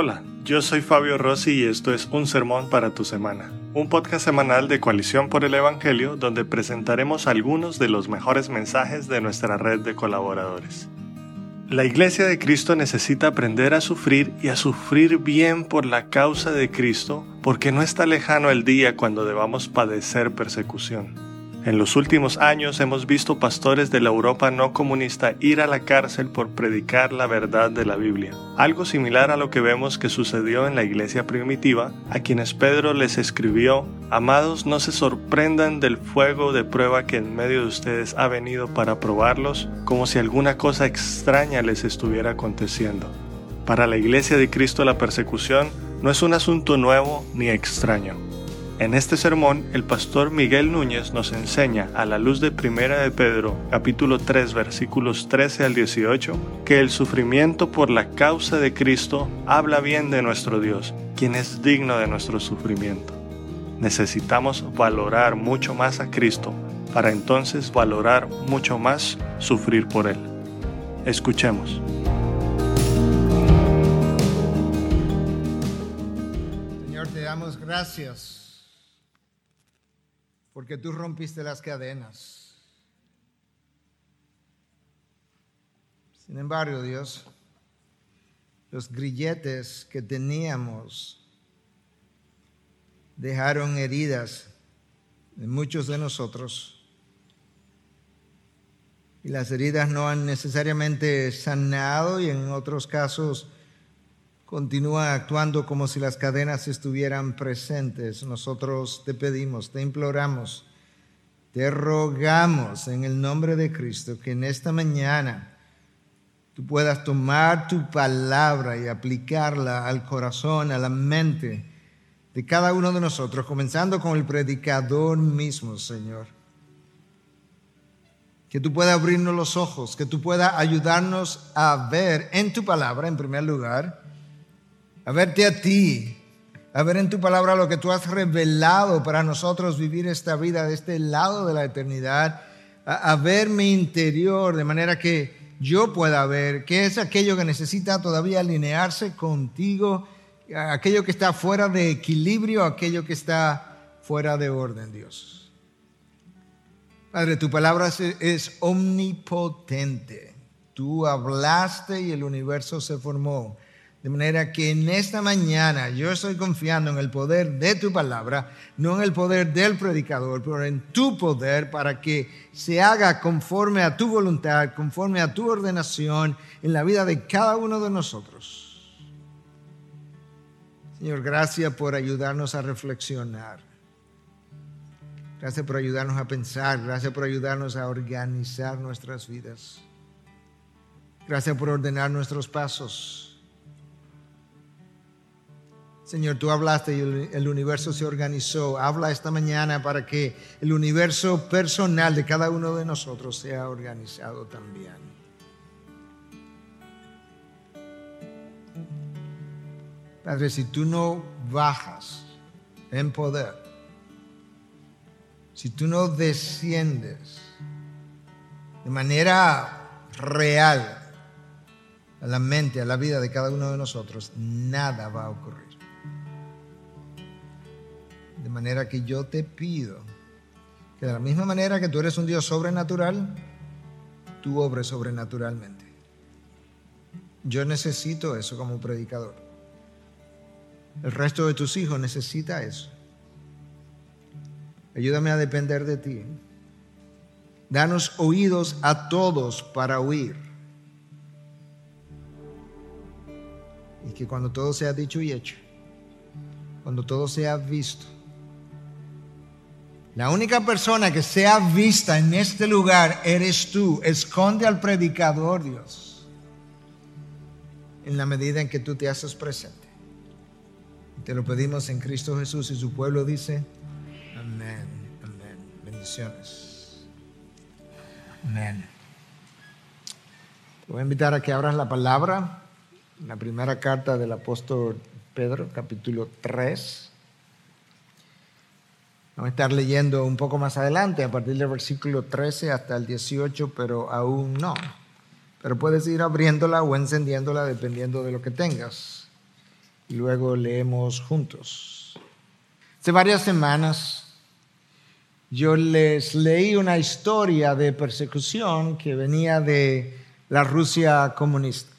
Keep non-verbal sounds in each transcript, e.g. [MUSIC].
Hola, yo soy Fabio Rossi y esto es Un Sermón para tu Semana, un podcast semanal de Coalición por el Evangelio donde presentaremos algunos de los mejores mensajes de nuestra red de colaboradores. La Iglesia de Cristo necesita aprender a sufrir y a sufrir bien por la causa de Cristo porque no está lejano el día cuando debamos padecer persecución. En los últimos años hemos visto pastores de la Europa no comunista ir a la cárcel por predicar la verdad de la Biblia, algo similar a lo que vemos que sucedió en la iglesia primitiva, a quienes Pedro les escribió, Amados, no se sorprendan del fuego de prueba que en medio de ustedes ha venido para probarlos, como si alguna cosa extraña les estuviera aconteciendo. Para la iglesia de Cristo la persecución no es un asunto nuevo ni extraño. En este sermón, el pastor Miguel Núñez nos enseña, a la luz de Primera de Pedro, capítulo 3, versículos 13 al 18, que el sufrimiento por la causa de Cristo habla bien de nuestro Dios, quien es digno de nuestro sufrimiento. Necesitamos valorar mucho más a Cristo para entonces valorar mucho más sufrir por Él. Escuchemos. Señor, te damos gracias porque tú rompiste las cadenas. Sin embargo, Dios, los grilletes que teníamos dejaron heridas en muchos de nosotros. Y las heridas no han necesariamente sanado y en otros casos continúa actuando como si las cadenas estuvieran presentes. Nosotros te pedimos, te imploramos, te rogamos en el nombre de Cristo que en esta mañana tú puedas tomar tu palabra y aplicarla al corazón, a la mente de cada uno de nosotros, comenzando con el predicador mismo, Señor. Que tú puedas abrirnos los ojos, que tú puedas ayudarnos a ver en tu palabra, en primer lugar, a verte a ti, a ver en tu palabra lo que tú has revelado para nosotros vivir esta vida de este lado de la eternidad, a, ver mi interior de manera que yo pueda ver qué es aquello que necesita todavía alinearse contigo, aquello que está fuera de equilibrio, aquello que está fuera de orden, Dios. Padre, tu palabra es omnipotente. Tú hablaste y el universo se formó. De manera que en esta mañana yo estoy confiando en el poder de tu palabra, no en el poder del predicador, pero en tu poder para que se haga conforme a tu voluntad, conforme a tu ordenación en la vida de cada uno de nosotros. Señor, gracias por ayudarnos a reflexionar. Gracias por ayudarnos a pensar. Gracias por ayudarnos a organizar nuestras vidas. Gracias por ordenar nuestros pasos. Señor, tú hablaste y el universo se organizó. Habla esta mañana para que el universo personal de cada uno de nosotros sea organizado también. Padre, si tú no bajas en poder, si tú no desciendes de manera real a la mente, a la vida de cada uno de nosotros, nada va a ocurrir. De manera que yo te pido que de la misma manera que tú eres un Dios sobrenatural, tú obres sobrenaturalmente. Yo necesito eso como predicador. El resto de tus hijos necesita eso. Ayúdame a depender de ti. Danos oídos a todos para oír. Y que cuando todo sea dicho y hecho, cuando todo sea visto, la única persona que sea vista en este lugar eres tú. Esconde al predicador, Dios, en la medida en que tú te haces presente. Te lo pedimos en Cristo Jesús y su pueblo dice, amén, amén. Bendiciones. Amén. Te voy a invitar a que abras la palabra, la primera carta del apóstol Pedro, capítulo 3. Vamos a estar leyendo un poco más adelante, a partir del versículo 13 hasta el 18, pero aún no. Pero puedes ir abriéndola o encendiéndola dependiendo de lo que tengas. y luego leemos juntos. Hace varias semanas yo les leí una historia de persecución que venía de la Rusia comunista.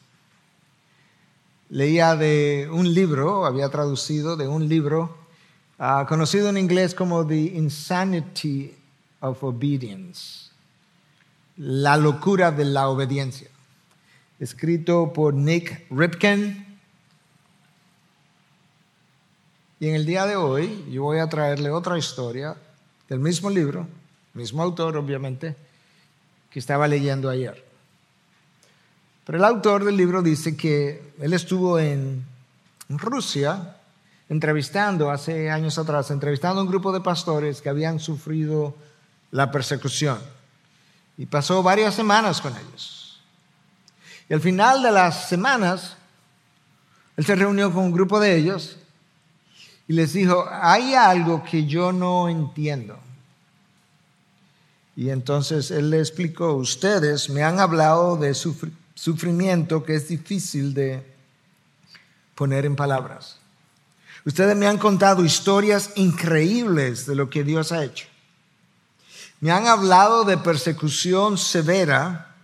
Leía de un libro, había traducido de un libro ah, conocido en inglés como The Insanity of Obedience, la locura de la obediencia, escrito por Nick Ripken. Y en el día de hoy yo voy a traerle otra historia del mismo libro, mismo autor obviamente, que estaba leyendo ayer. Pero el autor del libro dice que él estuvo en Rusia entrevistando hace años atrás, entrevistando a un grupo de pastores que habían sufrido la persecución. Y pasó varias semanas con ellos. Y al final de las semanas, él se reunió con un grupo de ellos y les dijo, hay algo que yo no entiendo. Y entonces él le explicó, ustedes me han hablado de sufrimiento que es difícil de poner en palabras. Ustedes me han contado historias increíbles de lo que Dios ha hecho. Me han hablado de persecución severa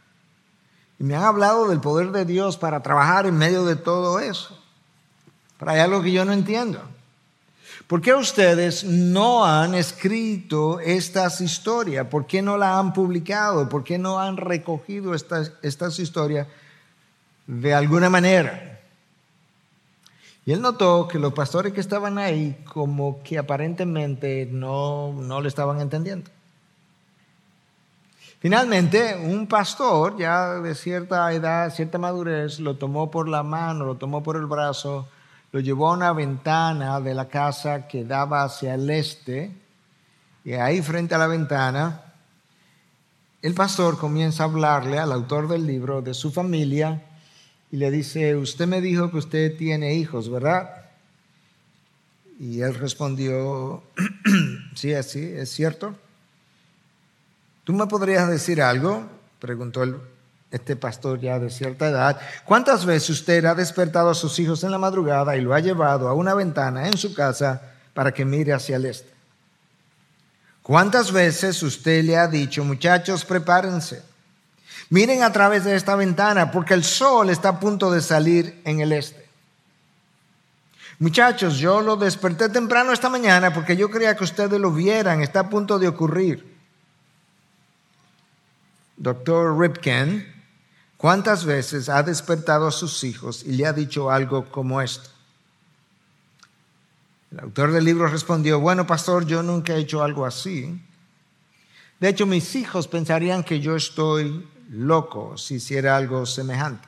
y me han hablado del poder de Dios para trabajar en medio de todo eso. Pero hay algo que yo no entiendo. ¿Por qué ustedes no han escrito estas historias? ¿Por qué no las han publicado? ¿Por qué no han recogido estas, estas historias de alguna manera? Y él notó que los pastores que estaban ahí como que aparentemente no, no le estaban entendiendo. Finalmente, un pastor ya de cierta edad, cierta madurez, lo tomó por la mano, lo tomó por el brazo lo llevó a una ventana de la casa que daba hacia el este, y ahí frente a la ventana, el pastor comienza a hablarle al autor del libro de su familia y le dice, usted me dijo que usted tiene hijos, ¿verdad? Y él respondió, [CLEARS THROAT] sí, así, es cierto. ¿Tú me podrías decir algo? Preguntó el este pastor ya de cierta edad, ¿cuántas veces usted ha despertado a sus hijos en la madrugada y lo ha llevado a una ventana en su casa para que mire hacia el este? ¿Cuántas veces usted le ha dicho, muchachos, prepárense? Miren a través de esta ventana porque el sol está a punto de salir en el este. Muchachos, yo lo desperté temprano esta mañana porque yo quería que ustedes lo vieran, está a punto de ocurrir. Doctor Ripken ¿Cuántas veces ha despertado a sus hijos y le ha dicho algo como esto? El autor del libro respondió, bueno, pastor, yo nunca he hecho algo así. De hecho, mis hijos pensarían que yo estoy loco si hiciera algo semejante.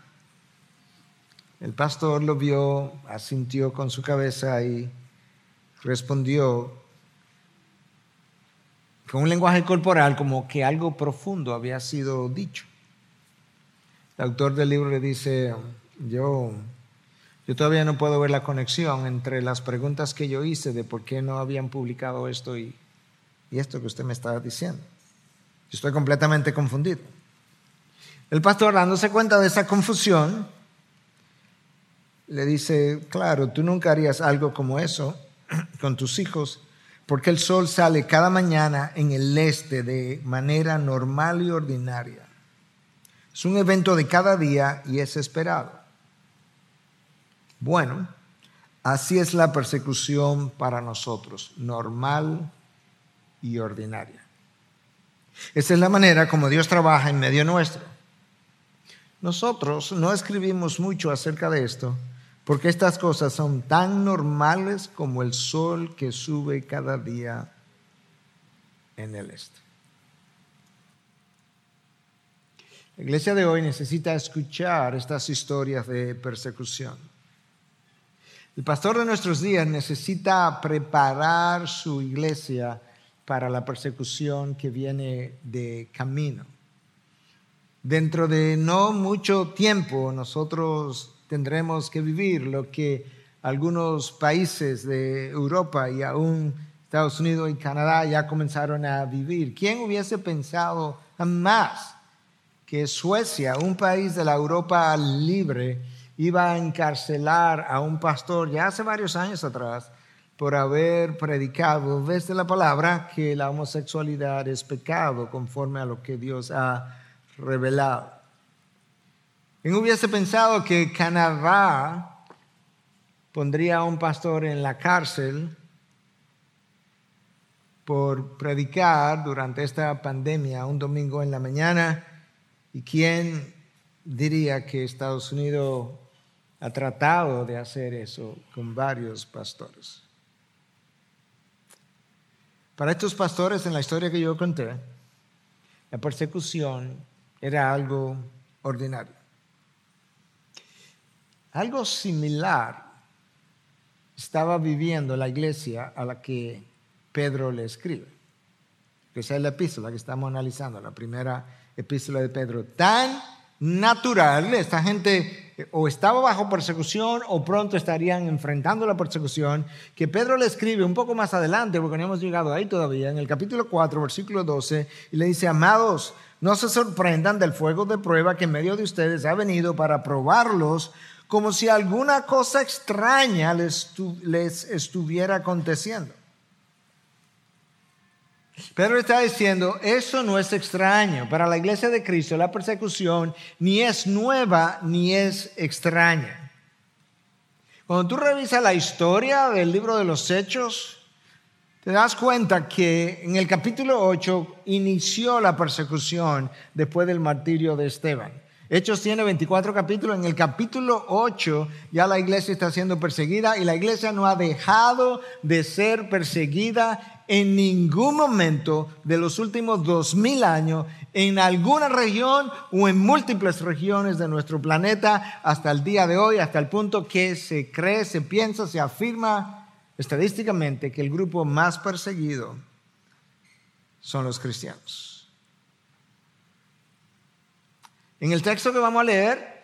El pastor lo vio, asintió con su cabeza y respondió con un lenguaje corporal como que algo profundo había sido dicho. El autor del libro le dice, yo, yo todavía no puedo ver la conexión entre las preguntas que yo hice de por qué no habían publicado esto y, y esto que usted me está diciendo. Estoy completamente confundido. El pastor, dándose cuenta de esa confusión, le dice, claro, tú nunca harías algo como eso con tus hijos, porque el sol sale cada mañana en el este de manera normal y ordinaria. Es un evento de cada día y es esperado. Bueno, así es la persecución para nosotros, normal y ordinaria. Esa es la manera como Dios trabaja en medio nuestro. Nosotros no escribimos mucho acerca de esto porque estas cosas son tan normales como el sol que sube cada día en el este. La iglesia de hoy necesita escuchar estas historias de persecución. El pastor de nuestros días necesita preparar su iglesia para la persecución que viene de camino. Dentro de no mucho tiempo nosotros tendremos que vivir lo que algunos países de Europa y aún Estados Unidos y Canadá ya comenzaron a vivir. ¿Quién hubiese pensado jamás que Suecia, un país de la Europa libre, iba a encarcelar a un pastor ya hace varios años atrás por haber predicado desde la palabra que la homosexualidad es pecado conforme a lo que Dios ha revelado. ¿Quién hubiese pensado que Canadá pondría a un pastor en la cárcel por predicar durante esta pandemia un domingo en la mañana? ¿Y quién diría que Estados Unidos ha tratado de hacer eso con varios pastores? Para estos pastores, en la historia que yo conté, la persecución era algo ordinario. Algo similar estaba viviendo la iglesia a la que Pedro le escribe. Esa es la epístola que estamos analizando, la primera epístola de Pedro. Tan natural, esta gente eh, o estaba bajo persecución o pronto estarían enfrentando la persecución, que Pedro le escribe un poco más adelante, porque no hemos llegado ahí todavía, en el capítulo 4, versículo 12, y le dice, amados, no se sorprendan del fuego de prueba que en medio de ustedes ha venido para probarlos como si alguna cosa extraña les, les estuviera aconteciendo. Pedro está diciendo, eso no es extraño. Para la iglesia de Cristo la persecución ni es nueva ni es extraña. Cuando tú revisas la historia del libro de los Hechos, te das cuenta que en el capítulo 8 inició la persecución después del martirio de Esteban. Hechos tiene 24 capítulos. En el capítulo 8 ya la iglesia está siendo perseguida y la iglesia no ha dejado de ser perseguida en ningún momento de los últimos dos mil años en alguna región o en múltiples regiones de nuestro planeta hasta el día de hoy, hasta el punto que se cree, se piensa, se afirma estadísticamente que el grupo más perseguido son los cristianos. En el texto que vamos a leer,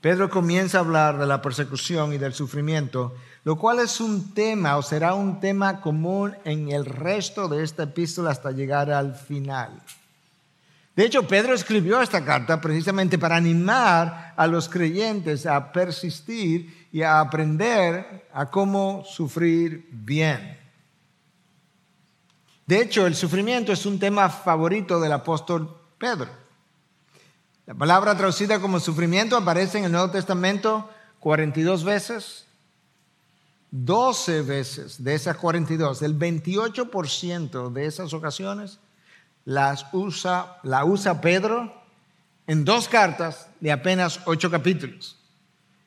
Pedro comienza a hablar de la persecución y del sufrimiento, lo cual es un tema o será un tema común en el resto de esta epístola hasta llegar al final. De hecho, Pedro escribió esta carta precisamente para animar a los creyentes a persistir y a aprender a cómo sufrir bien. De hecho, el sufrimiento es un tema favorito del apóstol Pedro. La palabra traducida como sufrimiento aparece en el Nuevo Testamento 42 veces. 12 veces de esas 42, el 28% de esas ocasiones las usa, la usa Pedro en dos cartas de apenas ocho capítulos.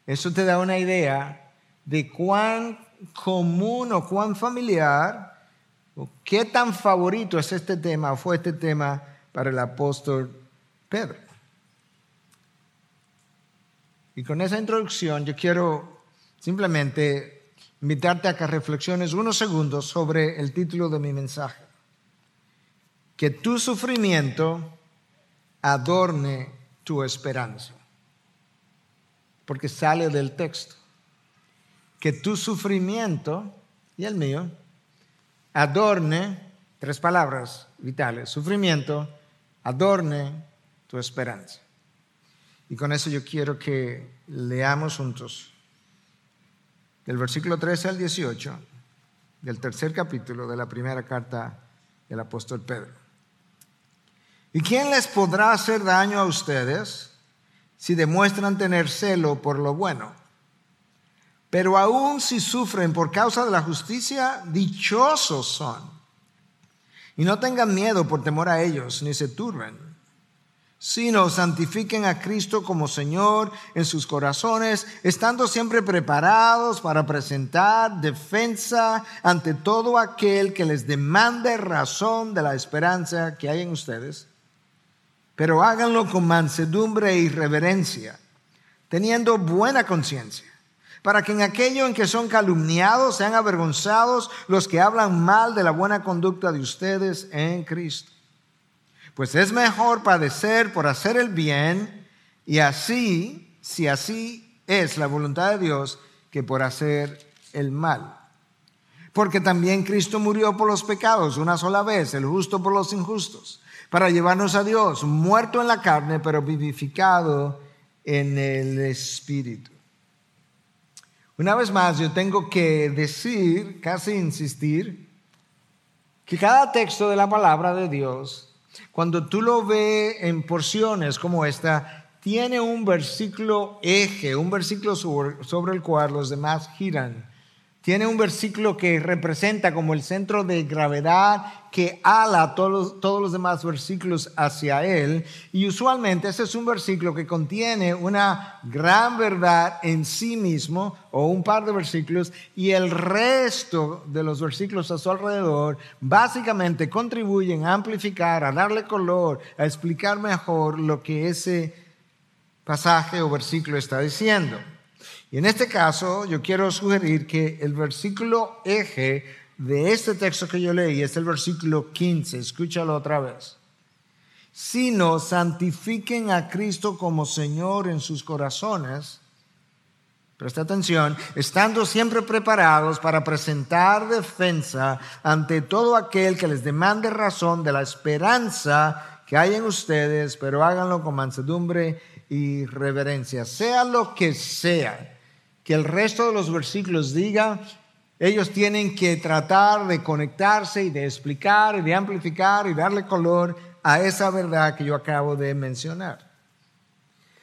Eso te da una idea de cuán común o cuán familiar o qué tan favorito es este tema o fue este tema para el apóstol Pedro. Y con esa introducción yo quiero simplemente invitarte a que reflexiones unos segundos sobre el título de mi mensaje. Que tu sufrimiento adorne tu esperanza. Porque sale del texto. Que tu sufrimiento y el mío adorne, tres palabras vitales, sufrimiento, adorne tu esperanza. Y con eso yo quiero que leamos juntos del versículo 13 al 18 del tercer capítulo de la primera carta del apóstol Pedro. ¿Y quién les podrá hacer daño a ustedes si demuestran tener celo por lo bueno? Pero aún si sufren por causa de la justicia, dichosos son. Y no tengan miedo por temor a ellos, ni se turben sino santifiquen a Cristo como Señor en sus corazones, estando siempre preparados para presentar defensa ante todo aquel que les demande razón de la esperanza que hay en ustedes. Pero háganlo con mansedumbre y reverencia, teniendo buena conciencia, para que en aquello en que son calumniados sean avergonzados los que hablan mal de la buena conducta de ustedes en Cristo. Pues es mejor padecer por hacer el bien y así, si así es la voluntad de Dios, que por hacer el mal. Porque también Cristo murió por los pecados una sola vez, el justo por los injustos, para llevarnos a Dios, muerto en la carne, pero vivificado en el Espíritu. Una vez más, yo tengo que decir, casi insistir, que cada texto de la palabra de Dios, cuando tú lo ves en porciones como esta, tiene un versículo eje, un versículo sobre, el cual los demás giran. Tiene un versículo que representa como el centro de gravedad que ala todos todos los demás versículos hacia él. Y usualmente ese es un versículo que contiene una gran verdad en sí mismo o un par de versículos y el resto de los versículos a su alrededor básicamente contribuyen a amplificar, a darle color, a explicar mejor lo que ese pasaje o versículo está diciendo. Y en este caso yo quiero sugerir que el versículo eje de este texto que yo leí es el versículo 15. Escúchalo otra vez. Sino santifiquen a Cristo como Señor en sus corazones. Presta atención, estando siempre preparados para presentar defensa ante todo aquel que les demande razón de la esperanza que hay en ustedes, pero háganlo con mansedumbre y reverencia, sea lo que sea que el resto de los versículos diga, ellos tienen que tratar de conectarse y de explicar y de amplificar y darle color a esa verdad que yo acabo de mencionar.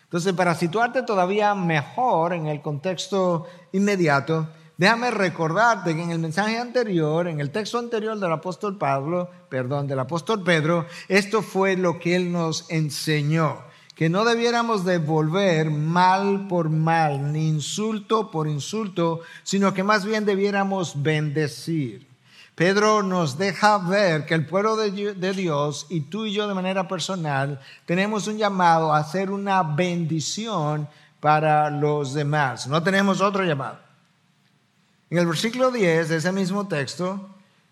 Entonces, para situarte todavía mejor en el contexto inmediato, déjame recordarte que en el mensaje anterior, en el texto anterior del apóstol Pablo, perdón, del apóstol Pedro, esto fue lo que él nos enseñó que no debiéramos devolver mal por mal, ni insulto por insulto, sino que más bien debiéramos bendecir. Pedro nos deja ver que el pueblo de Dios y tú y yo de manera personal tenemos un llamado a hacer una bendición para los demás. No tenemos otro llamado. En el versículo 10 de ese mismo texto,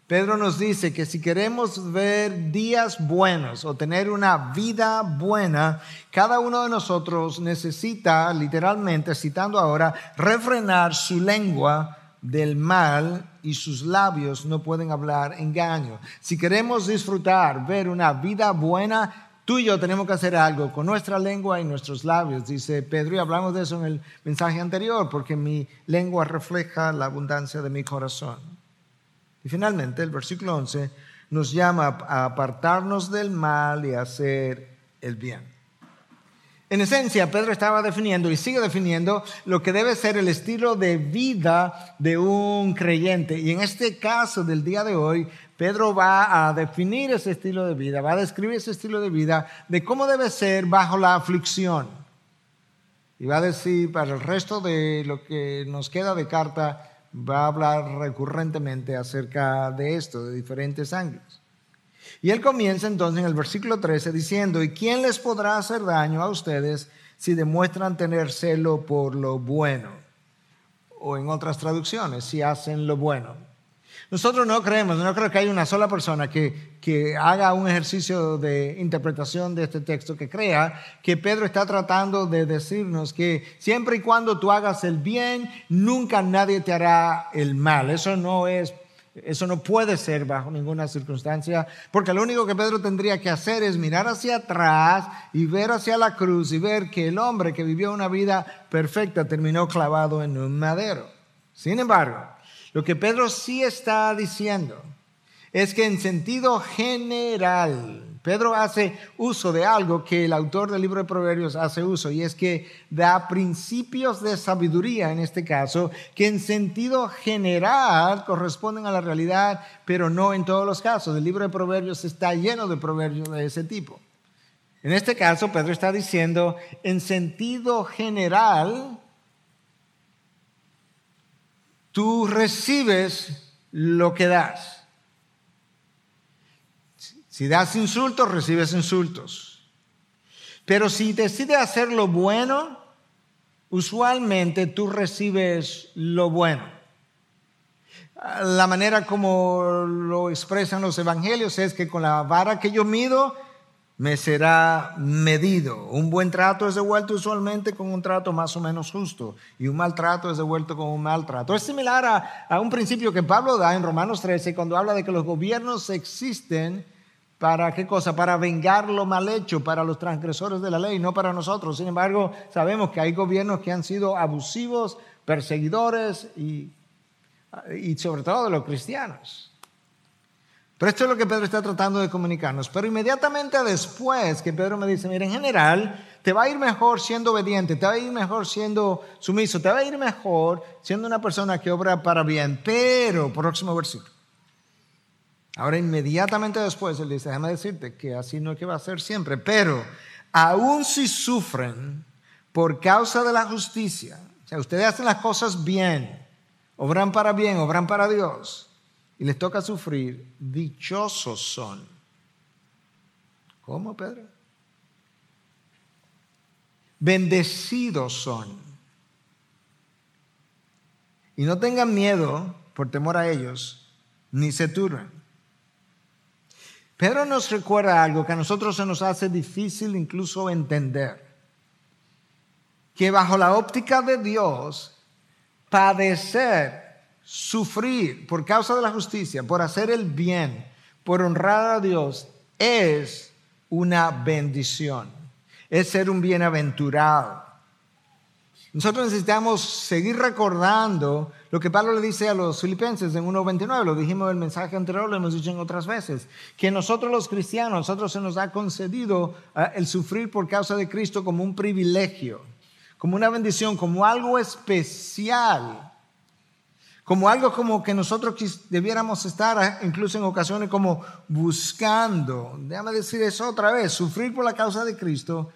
Pedro nos dice que si queremos ver días buenos o tener una vida buena, cada uno de nosotros necesita, literalmente, citando ahora, refrenar su lengua del mal y sus labios no pueden hablar engaño. Si queremos disfrutar, ver una vida buena, tú y yo tenemos que hacer algo con nuestra lengua y nuestros labios, dice Pedro, y hablamos de eso en el mensaje anterior, porque mi lengua refleja la abundancia de mi corazón. Y finalmente el versículo 11 nos llama a apartarnos del mal y a hacer el bien. En esencia, Pedro estaba definiendo y sigue definiendo lo que debe ser el estilo de vida de un creyente. Y en este caso del día de hoy, Pedro va a definir ese estilo de vida, va a describir ese estilo de vida de cómo debe ser bajo la aflicción. Y va a decir para el resto de lo que nos queda de carta, va a hablar recurrentemente acerca de esto, de diferentes ángulos. Y él comienza entonces en el versículo 13 diciendo, ¿y quién les podrá hacer daño a ustedes si demuestran tener celo por lo bueno? O en otras traducciones, si hacen lo bueno. Nosotros no creemos, no creo que haya una sola persona que, que haga un ejercicio de interpretación de este texto que crea que Pedro está tratando de decirnos que siempre y cuando tú hagas el bien, nunca nadie te hará el mal. Eso no es eso no puede ser bajo ninguna circunstancia, porque lo único que Pedro tendría que hacer es mirar hacia atrás y ver hacia la cruz y ver que el hombre que vivió una vida perfecta terminó clavado en un madero. Sin embargo, lo que Pedro sí está diciendo es que en sentido general, Pedro hace uso de algo que el autor del libro de Proverbios hace uso, y es que da principios de sabiduría en este caso, que en sentido general corresponden a la realidad, pero no en todos los casos. El libro de Proverbios está lleno de proverbios de ese tipo. En este caso, Pedro está diciendo, en sentido general, tú recibes lo que das. Si das insultos, recibes insultos. Pero si decides hacer lo bueno, usualmente tú recibes lo bueno. La manera como lo expresan los evangelios es que con la vara que yo mido, me será medido. Un buen trato es devuelto usualmente con un trato más o menos justo y un maltrato es devuelto con un maltrato. Es similar a, un principio que Pablo da en Romanos 13 cuando habla de que los gobiernos existen ¿Para qué cosa? Para vengar lo mal hecho, para los transgresores de la ley, no para nosotros. Sin embargo, sabemos que hay gobiernos que han sido abusivos, perseguidores y, y sobre todo de los cristianos. Pero esto es lo que Pedro está tratando de comunicarnos. Pero inmediatamente después que Pedro me dice, mira, en general, te va a ir mejor siendo obediente, te va a ir mejor siendo sumiso, te va a ir mejor siendo una persona que obra para bien. Pero, próximo versículo. Ahora inmediatamente después él dice, déjame decirte que así no es que va a ser siempre, pero aun si sufren por causa de la justicia, o sea, ustedes hacen las cosas bien, obran para bien, obran para Dios, y les toca sufrir, dichosos son. ¿Cómo, Pedro? Bendecidos son. Y no tengan miedo por temor a ellos, ni se turben. Pedro nos recuerda algo que a nosotros se nos hace difícil incluso entender. Que bajo la óptica de Dios, padecer sufrir por causa de la justicia, por hacer el bien, por honrar a Dios, es una bendición, es ser un bienaventurado. Nosotros necesitamos seguir recordando lo que Pablo le dice a los filipenses en 1.29, lo dijimos en el mensaje anterior, lo hemos dicho en otras veces, que nosotros los cristianos, nosotros se nos ha concedido eh, el sufrir por causa de Cristo como un privilegio, como una bendición, como algo especial como algo como que nosotros debiéramos estar incluso en ocasiones como buscando. Déjame decir eso otra vez, sufrir por la causa de Cristo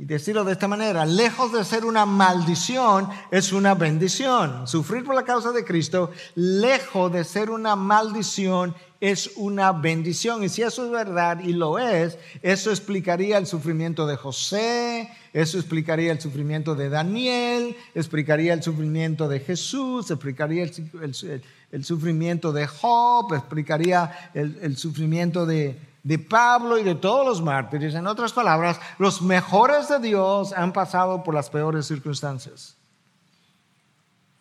y decirlo de esta manera, lejos de ser una maldición, es una bendición. Sufrir por la causa de Cristo, lejos de ser una maldición, es una bendición. Y si eso es verdad, y lo es, eso explicaría el sufrimiento de José, eso explicaría el sufrimiento de Daniel, explicaría el sufrimiento de Jesús, explicaría el, sufrimiento de Job, explicaría el sufrimiento de, de Pablo y de todos los mártires. En otras palabras, los mejores de Dios han pasado por las peores circunstancias.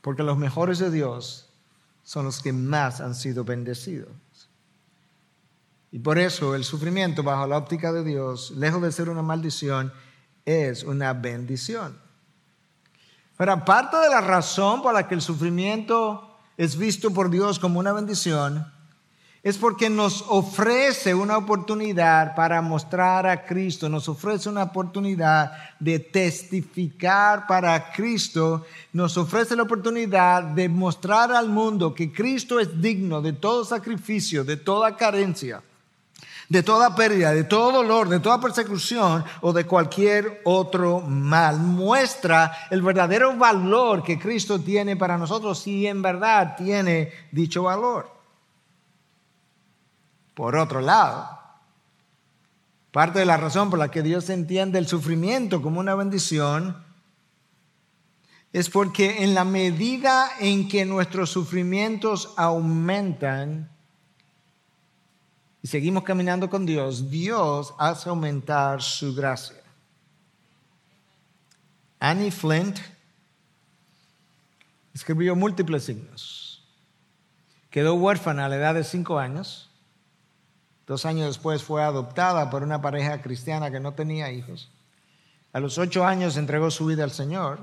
Porque los mejores de Dios son los que más han sido bendecidos. Y por eso el sufrimiento bajo la óptica de Dios, lejos de ser una maldición, es una bendición. Pero parte de la razón por la que el sufrimiento es visto por Dios como una bendición es porque nos ofrece una oportunidad para mostrar a Cristo, nos ofrece una oportunidad de testificar para Cristo, nos ofrece la oportunidad de mostrar al mundo que Cristo es digno de todo sacrificio, de toda carencia de toda pérdida, de todo dolor, de toda persecución o de cualquier otro mal. Muestra el verdadero valor que Cristo tiene para nosotros si en verdad tiene dicho valor. Por otro lado, parte de la razón por la que Dios entiende el sufrimiento como una bendición es porque en la medida en que nuestros sufrimientos aumentan, y seguimos caminando con Dios, Dios hace aumentar su gracia. Annie Flint escribió múltiples signos. Quedó huérfana a la edad de cinco años. Dos años después fue adoptada por una pareja cristiana que no tenía hijos. A los ocho años entregó su vida al Señor.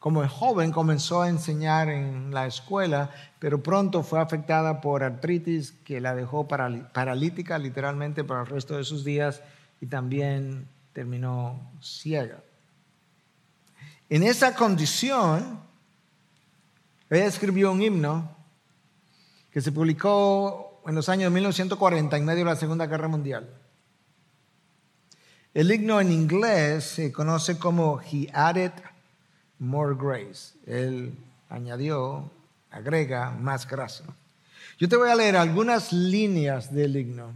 Como joven comenzó a enseñar en la escuela, pero pronto fue afectada por artritis que la dejó paralítica literalmente para el resto de sus días y también terminó ciega. En esa condición, ella escribió un himno que se publicó en los años 1940 en medio de la Segunda Guerra Mundial. El himno en inglés se conoce como He Added more grace. Él añadió, agrega más gracia. Yo te voy a leer algunas líneas del himno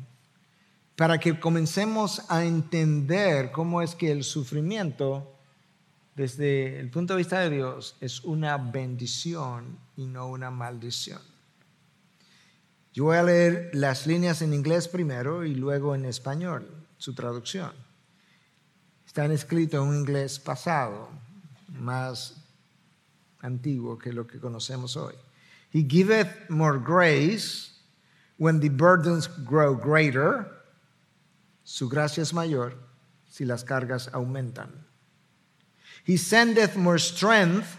para que comencemos a entender cómo es que el sufrimiento, desde el punto de vista de Dios, es una bendición y no una maldición. Yo voy a leer las líneas en inglés primero y luego en español, su traducción. Están escritos en un inglés pasado, más antiguo que lo que conocemos hoy. He giveth more grace, when the burdens grow greater. Su gracia es mayor si las cargas aumentan. He sendeth more strength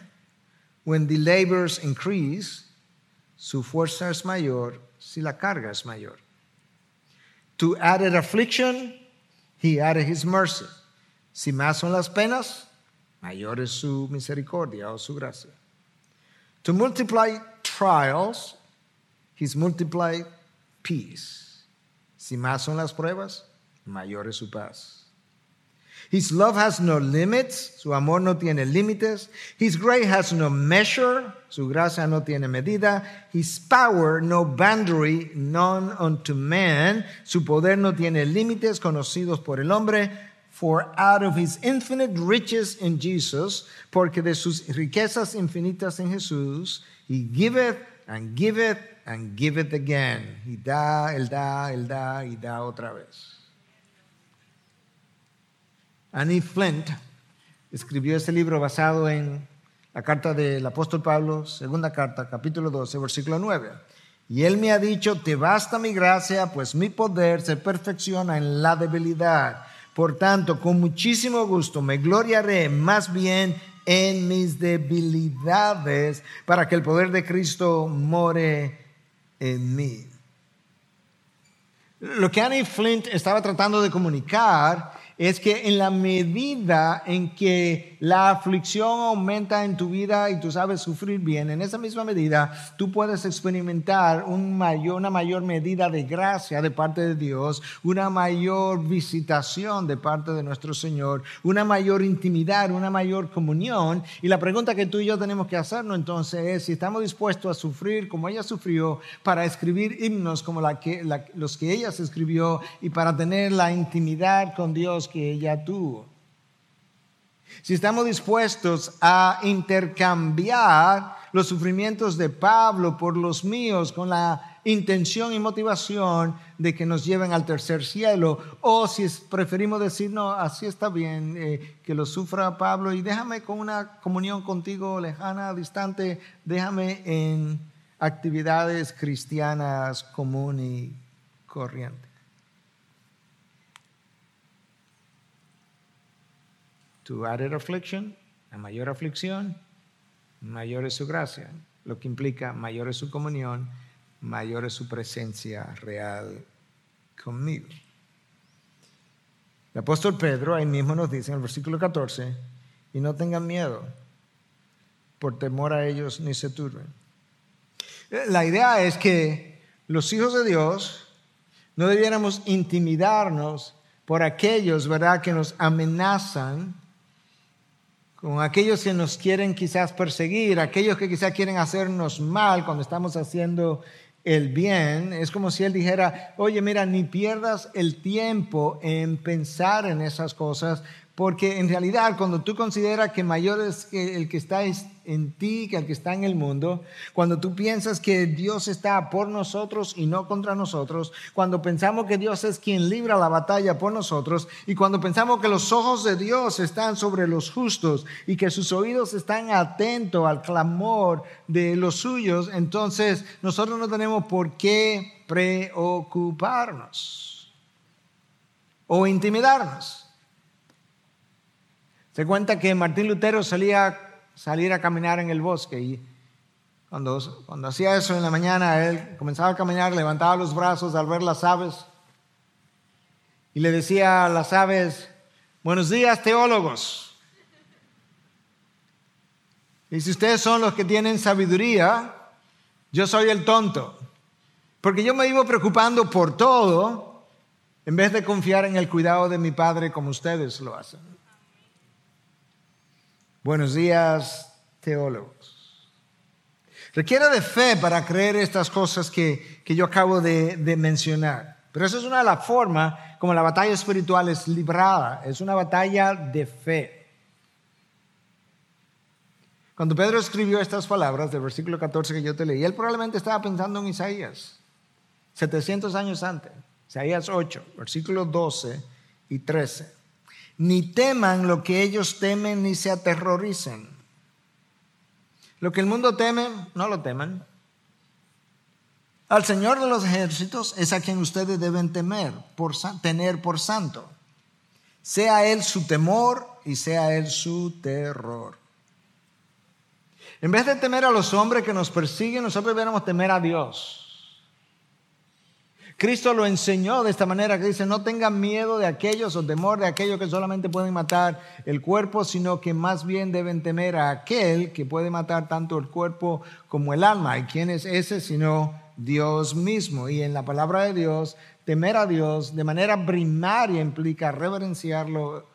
when the labors increase. Su fuerza es mayor si la carga es mayor. To added affliction, he added his mercy. Si más son las penas, mayor es su misericordia o su gracia. To multiply trials, he's multiplied peace. Si más son las pruebas, mayor es su paz. His love has no limits, su amor no tiene límites. His grace has no measure, su gracia no tiene medida. His power no boundary, none unto man, su poder no tiene límites conocidos por el hombre. For out of his infinite riches in Jesus, porque de sus riquezas infinitas en Jesús, he giveth and giveth and giveth again. Y da, él da, él da y da otra vez. Annie Flint escribió este libro basado en la carta del apóstol Pablo, segunda carta, capítulo 12, versículo 9. Y él me ha dicho, te basta mi gracia, pues mi poder se perfecciona en la debilidad. Por tanto, con muchísimo gusto me gloriaré más bien en mis debilidades para que el poder de Cristo more en mí. Lo que Annie Flint estaba tratando de comunicar es que en la medida en que la aflicción aumenta en tu vida y tú sabes sufrir bien, en esa misma medida tú puedes experimentar una mayor medida de gracia de parte de Dios, una mayor visitación de parte de nuestro Señor, una mayor intimidad, una mayor comunión. Y la pregunta que tú y yo tenemos que hacernos entonces es si estamos dispuestos a sufrir como ella sufrió para escribir himnos como los que ella escribió y para tener la intimidad con Dios que ella tuvo. Si estamos dispuestos a intercambiar los sufrimientos de Pablo por los míos con la intención y motivación de que nos lleven al tercer cielo, o si preferimos decir, no, así está bien, eh, que lo sufra Pablo y déjame con una comunión contigo lejana, distante, déjame en actividades cristianas común y corriente. To added affliction, a mayor aflicción, mayor es su gracia, lo que implica mayor es su comunión, mayor es su presencia real conmigo. El apóstol Pedro ahí mismo nos dice en el versículo 14, y no tengan miedo, por temor a ellos ni se turben. La idea es que los hijos de Dios no debiéramos intimidarnos por aquellos, ¿verdad?, que nos amenazan con aquellos que nos quieren quizás perseguir, aquellos que quizás quieren hacernos mal cuando estamos haciendo el bien. Es como si él dijera, oye, mira, ni pierdas el tiempo en pensar en esas cosas, porque en realidad cuando tú consideras que mayor es el que está en ti que el que está en el mundo, cuando tú piensas que Dios está por nosotros y no contra nosotros, cuando pensamos que Dios es quien libra la batalla por nosotros y cuando pensamos que los ojos de Dios están sobre los justos y que sus oídos están atentos al clamor de los suyos, entonces nosotros no tenemos por qué preocuparnos o intimidarnos. Se cuenta que Martín Lutero salía salir a caminar en el bosque y cuando, cuando hacía eso en la mañana, él comenzaba a caminar, levantaba los brazos al ver las aves y le decía a las aves, buenos días teólogos. Y si ustedes son los que tienen sabiduría, yo soy el tonto. Porque yo me iba preocupando por todo en vez de confiar en el cuidado de mi padre como ustedes lo hacen. Buenos días, teólogos. Requiere de fe para creer estas cosas que, yo acabo de, de mencionar. Pero eso es una de las formas como la batalla espiritual es librada. Es una batalla de fe. Cuando Pedro escribió estas palabras del versículo 14 que yo te leí, él probablemente estaba pensando en Isaías, 700 años antes, Isaías 8, versículos 12 y 13 ni teman lo que ellos temen, ni se aterroricen. Lo que el mundo teme, no lo teman. Al Señor de los ejércitos es a quien ustedes deben temer, por, tener por santo. Sea Él su temor y sea Él su terror. En vez de temer a los hombres que nos persiguen, nosotros deberíamos temer a Dios. Cristo lo enseñó de esta manera que dice, no tengan miedo de aquellos o temor de aquellos que solamente pueden matar el cuerpo, sino que más bien deben temer a aquel que puede matar tanto el cuerpo como el alma. ¿Y quién es ese sino Dios mismo? Y en la palabra de Dios, temer a Dios de manera primaria implica reverenciarlo,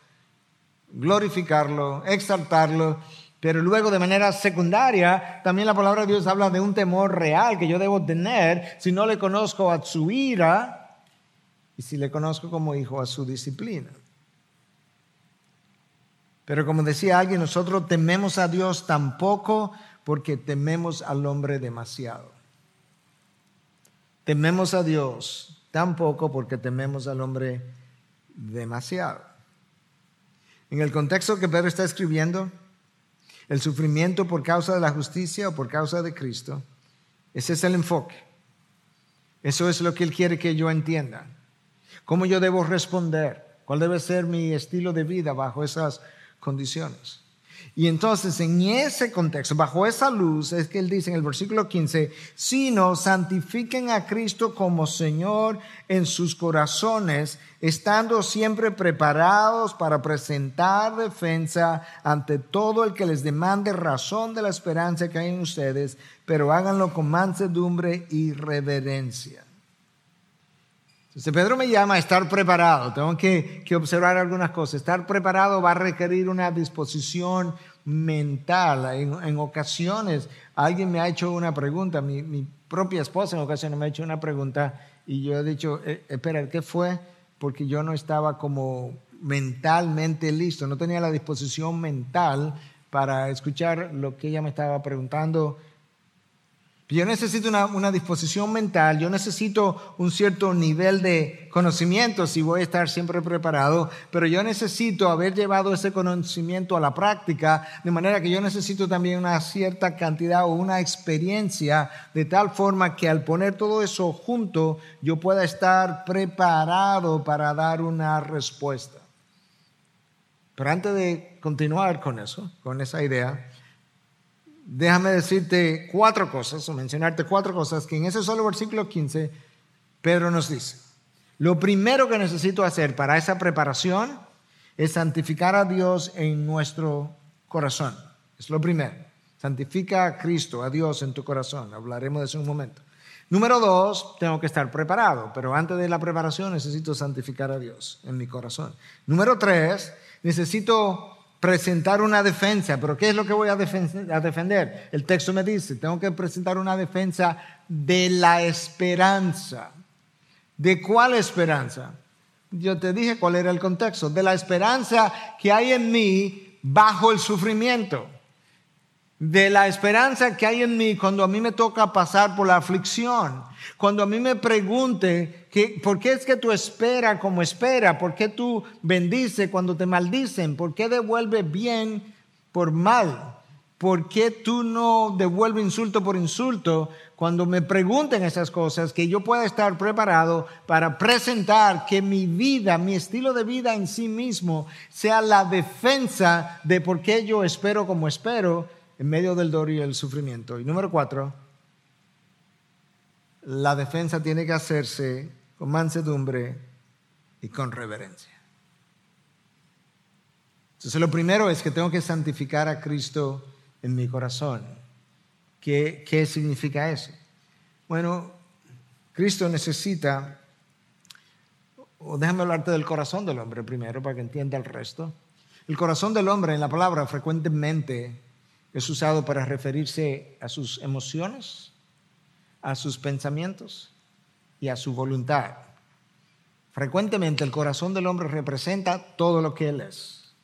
glorificarlo, exaltarlo pero luego de manera secundaria, también la palabra de Dios habla de un temor real que yo debo tener si no le conozco a su ira y si le conozco como hijo a su disciplina. Pero como decía alguien, nosotros tememos a Dios tampoco porque tememos al hombre demasiado. Tememos a Dios tampoco porque tememos al hombre demasiado. En el contexto que Pedro está escribiendo, el sufrimiento por causa de la justicia o por causa de Cristo. Ese es el enfoque. Eso es lo que Él quiere que yo entienda. ¿Cómo yo debo responder? ¿Cuál debe ser mi estilo de vida bajo esas condiciones? Y entonces en ese contexto, bajo esa luz, es que él dice en el versículo 15, sino santifiquen a Cristo como Señor en sus corazones, estando siempre preparados para presentar defensa ante todo el que les demande razón de la esperanza que hay en ustedes, pero háganlo con mansedumbre y reverencia. Entonces Pedro me llama estar preparado, tengo que, observar algunas cosas. Estar preparado va a requerir una disposición mental. En, ocasiones alguien me ha hecho una pregunta, mi, propia esposa en ocasiones me ha hecho una pregunta y yo he dicho, eh, espera, ¿qué fue? Porque yo no estaba como mentalmente listo, no tenía la disposición mental para escuchar lo que ella me estaba preguntando yo necesito una, disposición mental, yo necesito un cierto nivel de conocimiento si voy a estar siempre preparado, pero yo necesito haber llevado ese conocimiento a la práctica, de manera que yo necesito también una cierta cantidad o una experiencia, de tal forma que al poner todo eso junto, yo pueda estar preparado para dar una respuesta. Pero antes de continuar con eso, con esa idea, déjame decirte cuatro cosas, o mencionarte cuatro cosas que en ese solo versículo 15 Pedro nos dice. Lo primero que necesito hacer para esa preparación es santificar a Dios en nuestro corazón. Es lo primero. Santifica a Cristo, a Dios en tu corazón. Hablaremos de eso en un momento. Número dos, tengo que estar preparado, pero antes de la preparación necesito santificar a Dios en mi corazón. Número tres, necesito presentar una defensa. ¿Pero qué es lo que voy a, defender? El texto me dice, tengo que presentar una defensa de la esperanza. ¿De cuál esperanza? Yo te dije cuál era el contexto. De la esperanza que hay en mí bajo el sufrimiento de la esperanza que hay en mí cuando a mí me toca pasar por la aflicción, cuando a mí me pregunte que, por qué es que tú esperas como espera, por qué tú bendices cuando te maldicen, por qué devuelves bien por mal, por qué tú no devuelves insulto por insulto, cuando me pregunten esas cosas, que yo pueda estar preparado para presentar que mi vida, mi estilo de vida en sí mismo, sea la defensa de por qué yo espero como espero en medio del dolor y el sufrimiento. Y número cuatro, la defensa tiene que hacerse con mansedumbre y con reverencia. Entonces lo primero es que tengo que santificar a Cristo en mi corazón. ¿Qué, qué significa eso? Bueno, Cristo necesita, o déjame hablarte del corazón del hombre primero para que entienda el resto. El corazón del hombre en la palabra frecuentemente es usado para referirse a sus emociones, a sus pensamientos y a su voluntad. Frecuentemente el corazón del hombre representa todo lo que él es.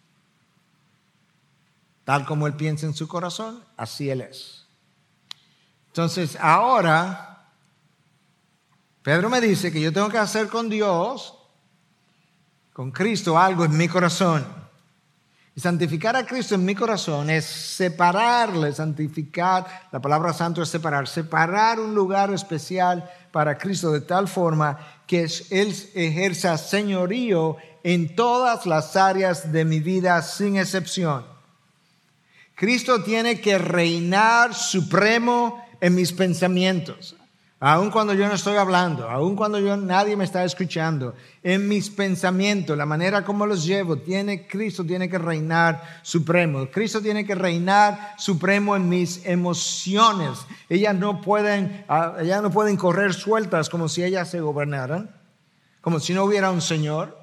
Tal como él piensa en su corazón, así él es. Entonces, ahora, Pedro me dice que yo tengo que hacer con Dios, con Cristo, algo en mi corazón. Santificar a Cristo en mi corazón es separarle, santificar, la palabra santo es separar, separar un lugar especial para Cristo de tal forma que Él ejerza señorío en todas las áreas de mi vida sin excepción. Cristo tiene que reinar supremo en mis pensamientos. Aun cuando yo no estoy hablando, aun cuando yo nadie me está escuchando, en mis pensamientos, la manera como los llevo, tiene Cristo tiene que reinar supremo. Cristo tiene que reinar supremo en mis emociones. Ellas no pueden, ah, ellas no pueden correr sueltas como si ellas se gobernaran, como si no hubiera un Señor.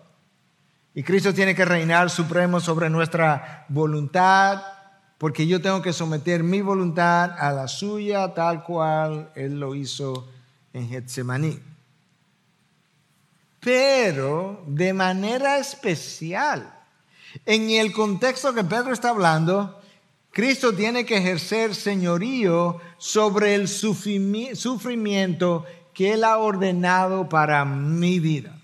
Y Cristo tiene que reinar supremo sobre nuestra voluntad, porque yo tengo que someter mi voluntad a la suya tal cual Él lo hizo en Getsemaní. Pero de manera especial, en el contexto que Pedro está hablando, Cristo tiene que ejercer señorío sobre el sufrimiento que Él ha ordenado para mi vida.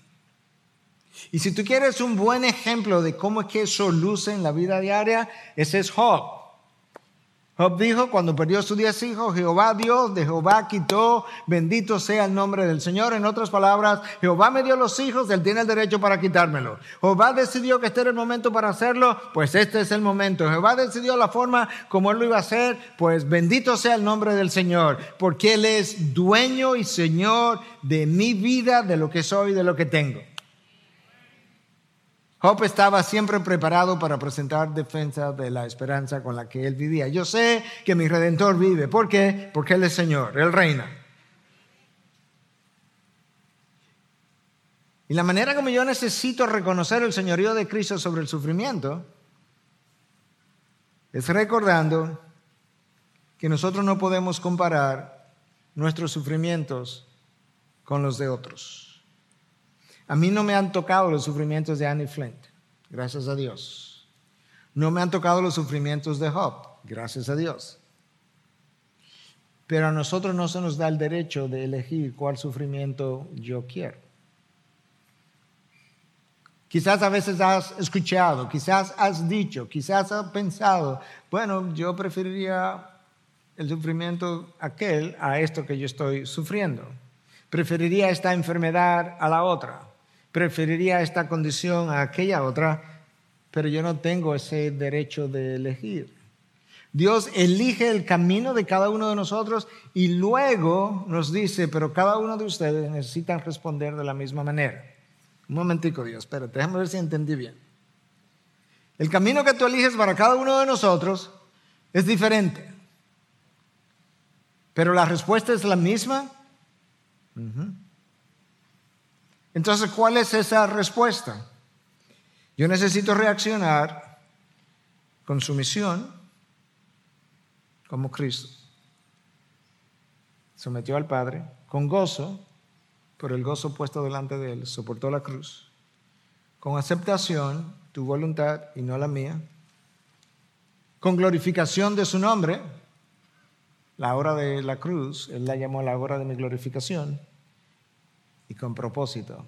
Y si tú quieres un buen ejemplo de cómo es que eso luce en la vida diaria, ese es Job. Job dijo, cuando perdió sus diez hijos, Jehová Dios de Jehová quitó, bendito sea el nombre del Señor. En otras palabras, Jehová me dio los hijos, Él tiene el derecho para quitármelo. Jehová decidió que este era el momento para hacerlo, pues este es el momento. Jehová decidió la forma como Él lo iba a hacer, pues bendito sea el nombre del Señor, porque Él es dueño y Señor de mi vida, de lo que soy, de lo que tengo. Job estaba siempre preparado para presentar defensa de la esperanza con la que él vivía. Yo sé que mi redentor vive. ¿Por qué? Porque Él es Señor, Él reina. Y la manera como yo necesito reconocer el señorío de Cristo sobre el sufrimiento es recordando que nosotros no podemos comparar nuestros sufrimientos con los de otros. A mí no me han tocado los sufrimientos de Annie Flint, gracias a Dios. No me han tocado los sufrimientos de Job, gracias a Dios. Pero a nosotros no se nos da el derecho de elegir cuál sufrimiento yo quiero. Quizás a veces has escuchado, quizás has dicho, quizás has pensado, bueno, yo preferiría el sufrimiento aquel a esto que yo estoy sufriendo. Preferiría esta enfermedad a la otra preferiría esta condición a aquella otra, pero yo no tengo ese derecho de elegir. Dios elige el camino de cada uno de nosotros y luego nos dice, pero cada uno de ustedes necesitan responder de la misma manera. Un momentico, Dios, espérate, déjame ver si entendí bien. El camino que tú eliges para cada uno de nosotros es diferente. Pero la respuesta es la misma. Entonces, ¿cuál es esa respuesta? Yo necesito reaccionar con sumisión como Cristo. Sometió al Padre con gozo, por el gozo puesto delante de él, soportó la cruz. Con aceptación, tu voluntad y no la mía. Con glorificación de su nombre, la hora de la cruz, él la llamó la hora de mi glorificación y con propósito.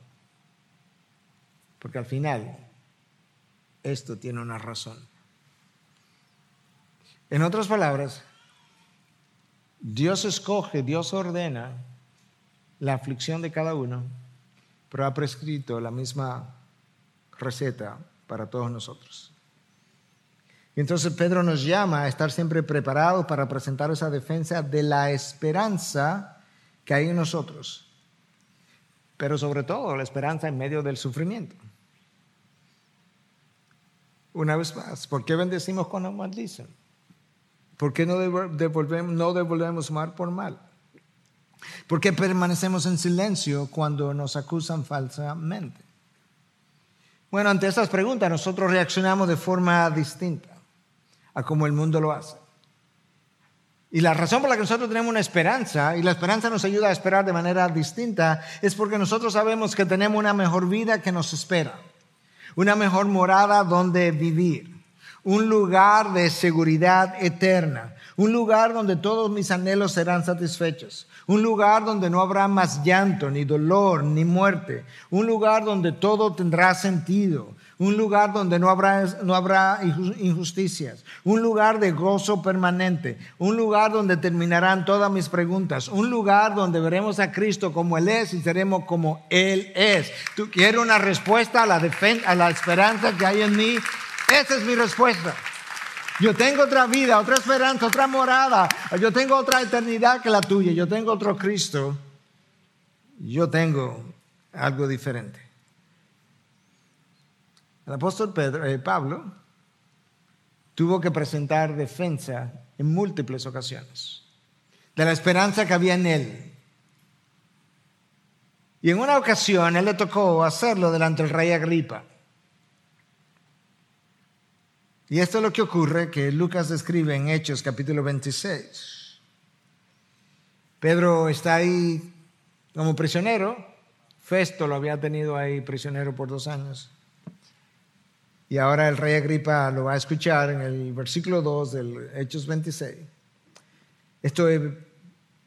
Porque al final esto tiene una razón. En otras palabras, Dios escoge, Dios ordena la aflicción de cada uno, pero ha prescrito la misma receta para todos nosotros. Y entonces Pedro nos llama a estar siempre preparados para presentar esa defensa de la esperanza que hay en nosotros pero sobre todo la esperanza en medio del sufrimiento. Una vez más, ¿por qué bendecimos cuando maldicen? ¿Por qué no devolvemos, no devolvemos mal por mal? ¿Por qué permanecemos en silencio cuando nos acusan falsamente? Bueno, ante estas preguntas nosotros reaccionamos de forma distinta a como el mundo lo hace. Y la razón por la que nosotros tenemos una esperanza, y la esperanza nos ayuda a esperar de manera distinta, es porque nosotros sabemos que tenemos una mejor vida que nos espera, una mejor morada donde vivir, un lugar de seguridad eterna, un lugar donde todos mis anhelos serán satisfechos, un lugar donde no habrá más llanto, ni dolor, ni muerte, un lugar donde todo tendrá sentido, un lugar donde no habrá, no habrá injusticias, un lugar de gozo permanente, un lugar donde terminarán todas mis preguntas, un lugar donde veremos a Cristo como Él es y seremos como Él es. Tú quieres una respuesta a la, a la esperanza que hay en mí. Esa es mi respuesta. Yo tengo otra vida, otra esperanza, otra morada. Yo tengo otra eternidad que la tuya. Yo tengo otro Cristo. Yo tengo algo diferente. El apóstol Pedro, eh, Pablo tuvo que presentar defensa en múltiples ocasiones de la esperanza que había en él. Y en una ocasión él le tocó hacerlo delante del rey Agripa. Y esto es lo que ocurre que Lucas describe en Hechos capítulo 26. Pedro está ahí como prisionero. Festo lo había tenido ahí prisionero por dos años. Y ahora el rey Agripa lo va a escuchar en el versículo 2 del Hechos 26. Esto es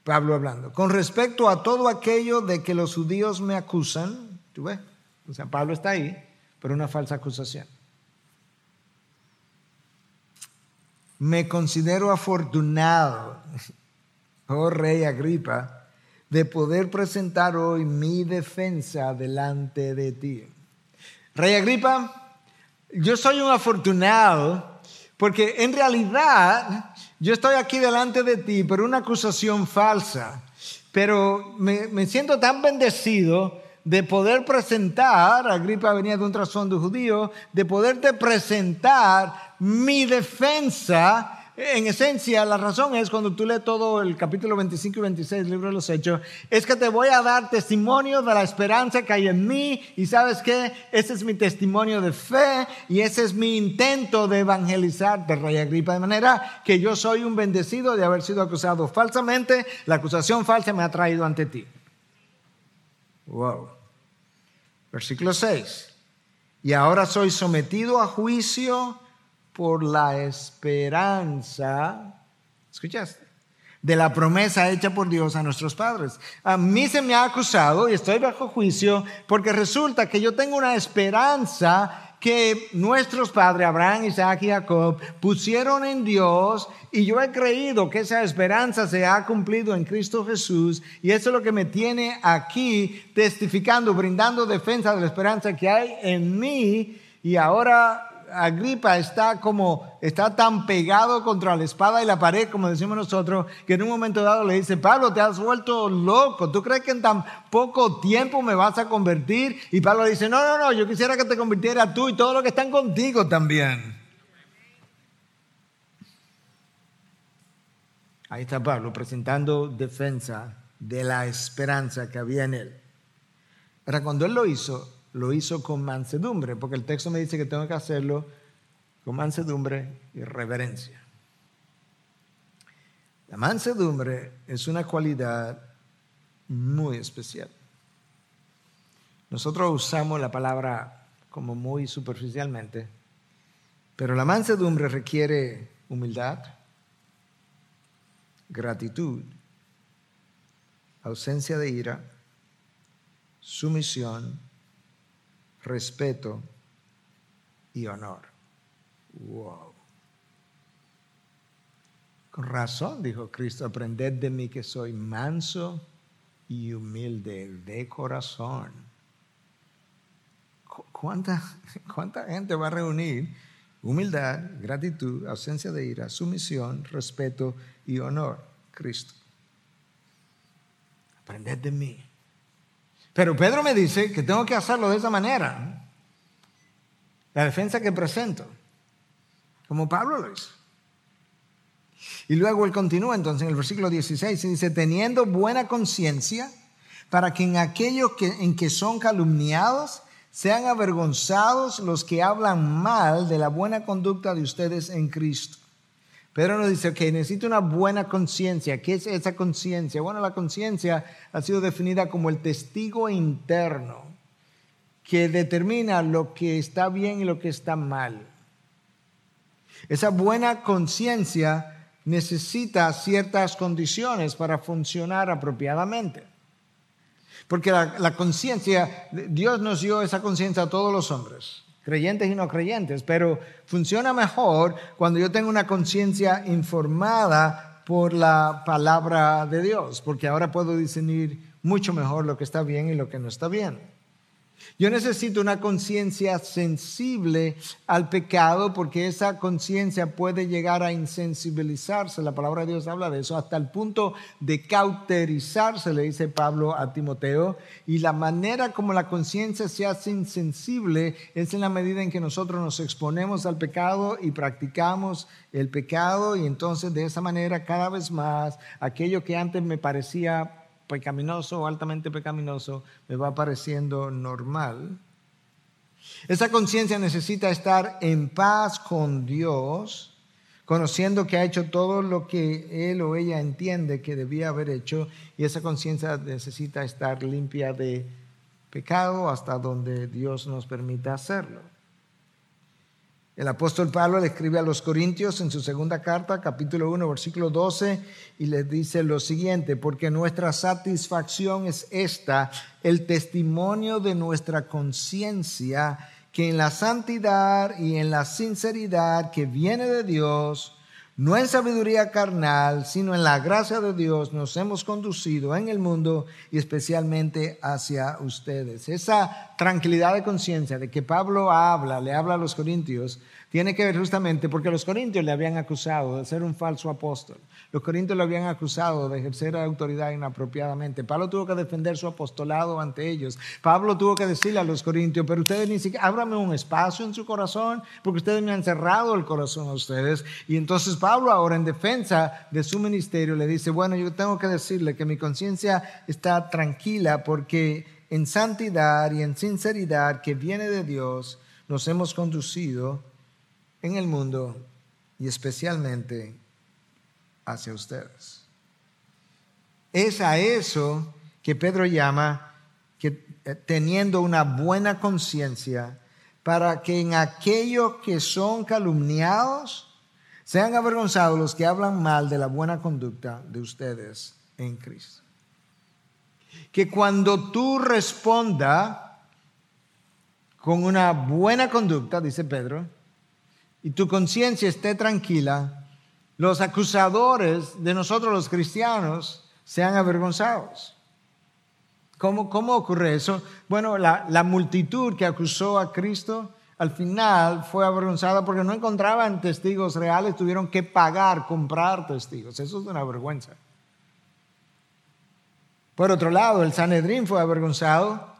Pablo hablando. Con respecto a todo aquello de que los judíos me acusan, ¿tú ves? O sea, Pablo está ahí, pero una falsa acusación. Me considero afortunado, oh rey Agripa, de poder presentar hoy mi defensa delante de ti. Rey Agripa, yo soy un afortunado porque en realidad yo estoy aquí delante de ti por una acusación falsa, pero me, siento tan bendecido de poder presentar, Agripa venía de un trasfondo judío, de poderte presentar mi defensa en esencia, la razón es cuando tú lees todo el capítulo 25 y 26 del libro de los Hechos, es que te voy a dar testimonio de la esperanza que hay en mí y sabes qué, ese es mi testimonio de fe y ese es mi intento de evangelizarte, Rey Agripa, de manera que yo soy un bendecido de haber sido acusado falsamente, la acusación falsa me ha traído ante ti. Wow. Versículo 6. Y ahora soy sometido a juicio por la esperanza, ¿escuchaste? De la promesa hecha por Dios a nuestros padres. A mí se me ha acusado y estoy bajo juicio porque resulta que yo tengo una esperanza que nuestros padres, Abraham, Isaac y Jacob, pusieron en Dios y yo he creído que esa esperanza se ha cumplido en Cristo Jesús y eso es lo que me tiene aquí testificando, brindando defensa de la esperanza que hay en mí y ahora Agripa está como, está tan pegado contra la espada y la pared, como decimos nosotros, que en un momento dado le dice, Pablo, te has vuelto loco, ¿tú crees que en tan poco tiempo me vas a convertir? Y Pablo dice, no, no, no, yo quisiera que te convirtiera tú y todos los que están contigo también. Ahí está Pablo presentando defensa de la esperanza que había en él. Pero cuando él lo hizo, lo hizo con mansedumbre, porque el texto me dice que tengo que hacerlo con mansedumbre y reverencia. La mansedumbre es una cualidad muy especial. Nosotros usamos la palabra como muy superficialmente, pero la mansedumbre requiere humildad, gratitud, ausencia de ira, sumisión, respeto y honor. Wow. Con razón, dijo Cristo, aprended de mí que soy manso y humilde de corazón. ¿Cuánta, [LAUGHS] ¿Cuánta gente va a reunir humildad, gratitud, ausencia de ira, sumisión, respeto y honor? Cristo. Aprended de mí. Pero Pedro me dice que tengo que hacerlo de esa manera. La defensa que presento, como Pablo lo hizo. Y luego él continúa entonces en el versículo 16 y dice, teniendo buena conciencia para que en aquellos que, en que son calumniados sean avergonzados los que hablan mal de la buena conducta de ustedes en Cristo. Pedro nos dice, que necesito una buena conciencia. ¿Qué es esa conciencia? Bueno, la conciencia ha sido definida como el testigo interno que determina lo que está bien y lo que está mal. Esa buena conciencia necesita ciertas condiciones para funcionar apropiadamente. Porque la, la conciencia, Dios nos dio esa conciencia a todos los hombres. Creyentes y no creyentes, pero funciona mejor cuando yo tengo una conciencia informada por la palabra de Dios, porque ahora puedo discernir mucho mejor lo que está bien y lo que no está bien. Yo necesito una conciencia sensible al pecado porque esa conciencia puede llegar a insensibilizarse. La palabra de Dios habla de eso hasta el punto de cauterizarse, le dice Pablo a Timoteo. Y la manera como la conciencia se hace insensible es en la medida en que nosotros nos exponemos al pecado y practicamos el pecado y entonces de esa manera cada vez más aquello que antes me parecía pecaminoso o altamente pecaminoso me va pareciendo normal. Esa conciencia necesita estar en paz con Dios, conociendo que ha hecho todo lo que él o ella entiende que debía haber hecho, y esa conciencia necesita estar limpia de pecado hasta donde Dios nos permita hacerlo. El apóstol Pablo le escribe a los Corintios en su segunda carta, capítulo 1, versículo 12, y les dice lo siguiente, porque nuestra satisfacción es esta, el testimonio de nuestra conciencia, que en la santidad y en la sinceridad que viene de Dios, no en sabiduría carnal, sino en la gracia de Dios nos hemos conducido en el mundo y especialmente hacia ustedes. Esa tranquilidad de conciencia de que Pablo habla, le habla a los corintios, tiene que ver justamente porque los corintios le habían acusado de ser un falso apóstol. Los corintios le habían acusado de ejercer autoridad inapropiadamente. Pablo tuvo que defender su apostolado ante ellos. Pablo tuvo que decirle a los corintios, pero ustedes ni siquiera, ábrame un espacio en su corazón porque ustedes me han cerrado el corazón a ustedes. Y entonces Pablo ahora en defensa de su ministerio le dice, bueno, yo tengo que decirle que mi conciencia está tranquila porque en santidad y en sinceridad que viene de Dios nos hemos conducido en el mundo y especialmente hacia ustedes. Es a eso que Pedro llama que eh, teniendo una buena conciencia para que en aquellos que son calumniados sean avergonzados los que hablan mal de la buena conducta de ustedes en Cristo. Que cuando tú responda con una buena conducta, dice Pedro, y tu conciencia esté tranquila, los acusadores de nosotros los cristianos sean avergonzados. ¿Cómo, cómo ocurre eso? Bueno, la, la multitud que acusó a Cristo al final fue avergonzada porque no encontraban testigos reales, tuvieron que pagar, comprar testigos. Eso es una vergüenza. Por otro lado, el Sanedrín fue avergonzado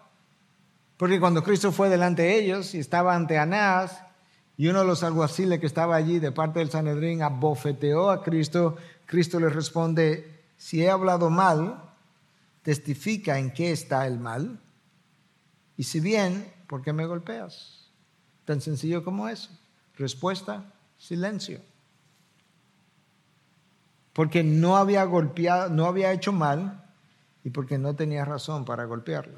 porque cuando Cristo fue delante de ellos y estaba ante Anás, y uno de los alguaciles que estaba allí de parte del Sanedrín abofeteó a Cristo. Cristo le responde, si he hablado mal, testifica en qué está el mal. Y si bien, ¿por qué me golpeas? Tan sencillo como eso. Respuesta, silencio. Porque no había golpeado, no había hecho mal y porque no tenía razón para golpearlo.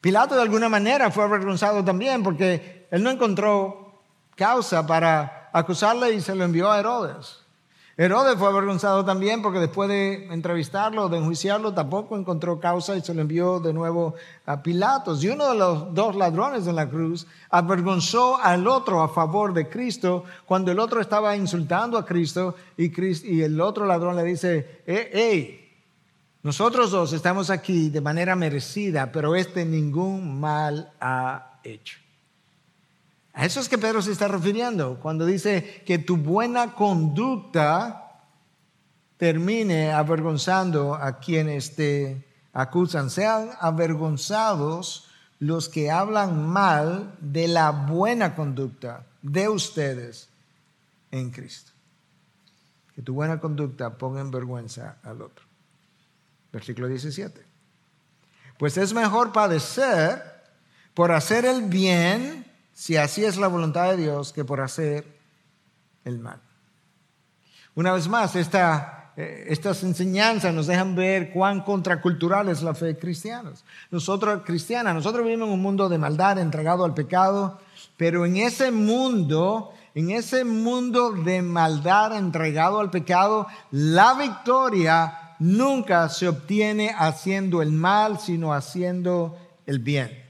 Pilato de alguna manera fue avergonzado también porque él no encontró causa para acusarle y se lo envió a Herodes. Herodes fue avergonzado también porque después de entrevistarlo, de enjuiciarlo, tampoco encontró causa y se lo envió de nuevo a Pilatos. Y uno de los dos ladrones en la cruz avergonzó al otro a favor de Cristo cuando el otro estaba insultando a Cristo y, y el otro ladrón le dice, hey, nosotros dos estamos aquí de manera merecida, pero este ningún mal ha hecho. A eso es que Pedro se está refiriendo cuando dice que tu buena conducta termine avergonzando a quienes te acusan. Sean avergonzados los que hablan mal de la buena conducta de ustedes en Cristo. Que tu buena conducta ponga en vergüenza al otro. Versículo 17. Pues es mejor padecer por hacer el bien, si así es la voluntad de Dios, que por hacer el mal. Una vez más, esta, eh, estas enseñanzas nos dejan ver cuán contracultural es la fe cristiana. Nosotros, cristiana, nosotros vivimos en un mundo de maldad, entregado al pecado, pero en ese mundo, en ese mundo de maldad entregado al pecado, la victoria nunca se obtiene haciendo el mal, sino haciendo el bien.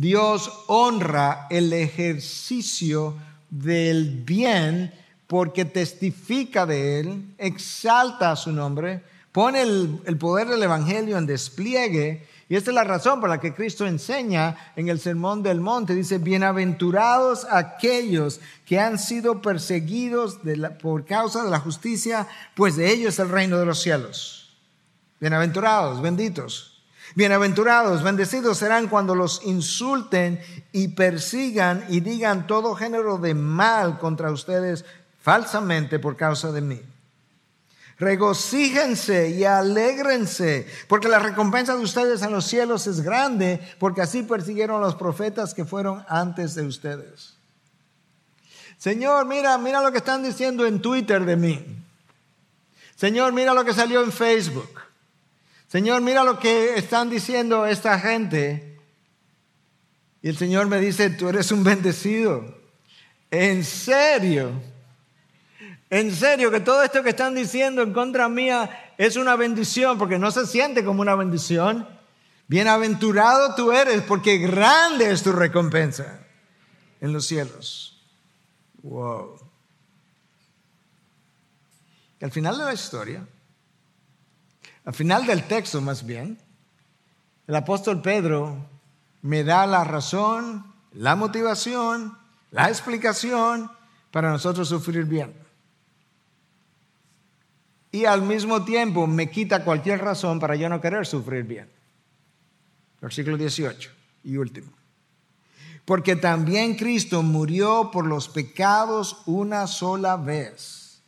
Dios honra el ejercicio del bien porque testifica de él, exalta su nombre, pone el, poder del Evangelio en despliegue. Y esta es la razón por la que Cristo enseña en el Sermón del Monte. Dice, bienaventurados aquellos que han sido perseguidos por causa de la justicia, pues de ellos es el reino de los cielos. Bienaventurados, benditos. Bienaventurados, bendecidos serán cuando los insulten y persigan y digan todo género de mal contra ustedes falsamente por causa de mí. Regocíjense y alégrense, porque la recompensa de ustedes en los cielos es grande, porque así persiguieron los profetas que fueron antes de ustedes. Señor, mira, mira lo que están diciendo en Twitter de mí. Señor, mira lo que salió en Facebook. Señor, mira lo que están diciendo esta gente. Y el Señor me dice, tú eres un bendecido. En serio. En serio, que todo esto que están diciendo en contra mía es una bendición, porque no se siente como una bendición. Bienaventurado tú eres, porque grande es tu recompensa en los cielos. Wow. Y al final de la historia, al final del texto más bien, el apóstol Pedro me da la razón, la motivación, la explicación para nosotros sufrir bien y al mismo tiempo me quita cualquier razón para yo no querer sufrir bien. Versículo 18 y último. Porque también Cristo murió por los pecados una sola vez,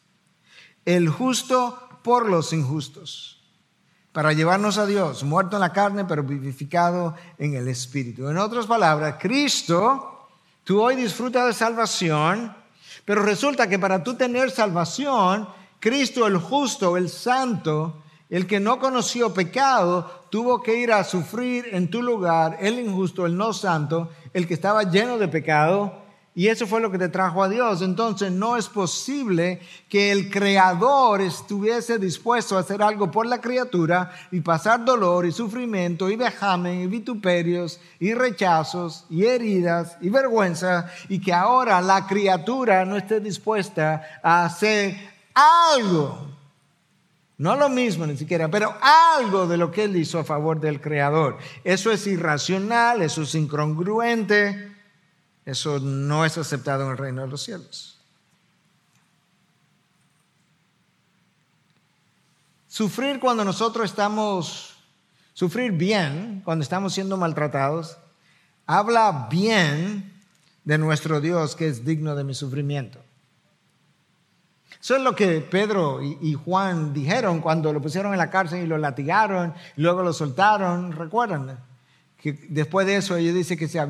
el justo por los injustos, para llevarnos a Dios, muerto en la carne, pero vivificado en el Espíritu. En otras palabras, Cristo, tú hoy disfrutas de salvación, pero resulta que para tú tener salvación, Cristo el justo, el santo, el que no conoció pecado, tuvo que ir a sufrir en tu lugar, el injusto, el no santo, el que estaba lleno de pecado. Y eso fue lo que te trajo a Dios. Entonces no es posible que el Creador estuviese dispuesto a hacer algo por la criatura y pasar dolor y sufrimiento y vejamen y vituperios y rechazos y heridas y vergüenza y que ahora la criatura no esté dispuesta a hacer algo, no lo mismo ni siquiera, pero algo de lo que él hizo a favor del Creador. Eso es irracional, eso es incongruente, eso no es aceptado en el reino de los cielos. Sufrir cuando nosotros estamos, sufrir bien cuando estamos siendo maltratados, habla bien de nuestro Dios que es digno de mi sufrimiento. Eso es lo que Pedro y, Juan dijeron cuando lo pusieron en la cárcel y lo latigaron, y luego lo soltaron. ¿Recuerdan? Que después de eso ellos dicen que se,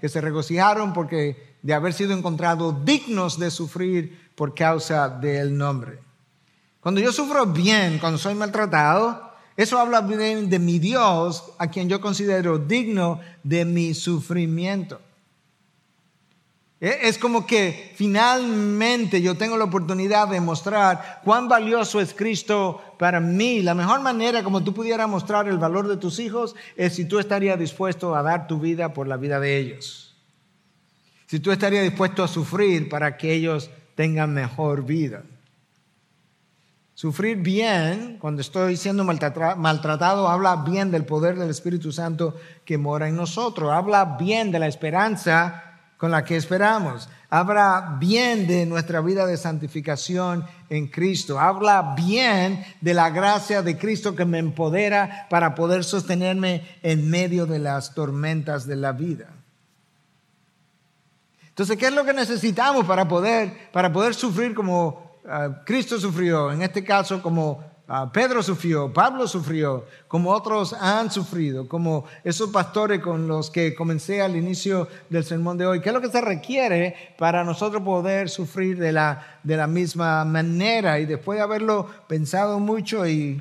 que se regocijaron porque de haber sido encontrados dignos de sufrir por causa del nombre. Cuando yo sufro bien, cuando soy maltratado, eso habla bien de mi Dios, a quien yo considero digno de mi sufrimiento. Es como que finalmente yo tengo la oportunidad de mostrar cuán valioso es Cristo para mí. La mejor manera como tú pudieras mostrar el valor de tus hijos es si tú estarías dispuesto a dar tu vida por la vida de ellos. Si tú estarías dispuesto a sufrir para que ellos tengan mejor vida. Sufrir bien, cuando estoy siendo maltratado, habla bien del poder del Espíritu Santo que mora en nosotros. Habla bien de la esperanza con la que esperamos. Habla bien de nuestra vida de santificación en Cristo. Habla bien de la gracia de Cristo que me empodera para poder sostenerme en medio de las tormentas de la vida. Entonces, ¿qué es lo que necesitamos para poder, para poder sufrir como ah, Cristo sufrió? En este caso, como Pedro sufrió, Pablo sufrió, como otros han sufrido, como esos pastores con los que comencé al inicio del sermón de hoy. ¿Qué es lo que se requiere para nosotros poder sufrir de la, de la misma manera? Y después de haberlo pensado mucho y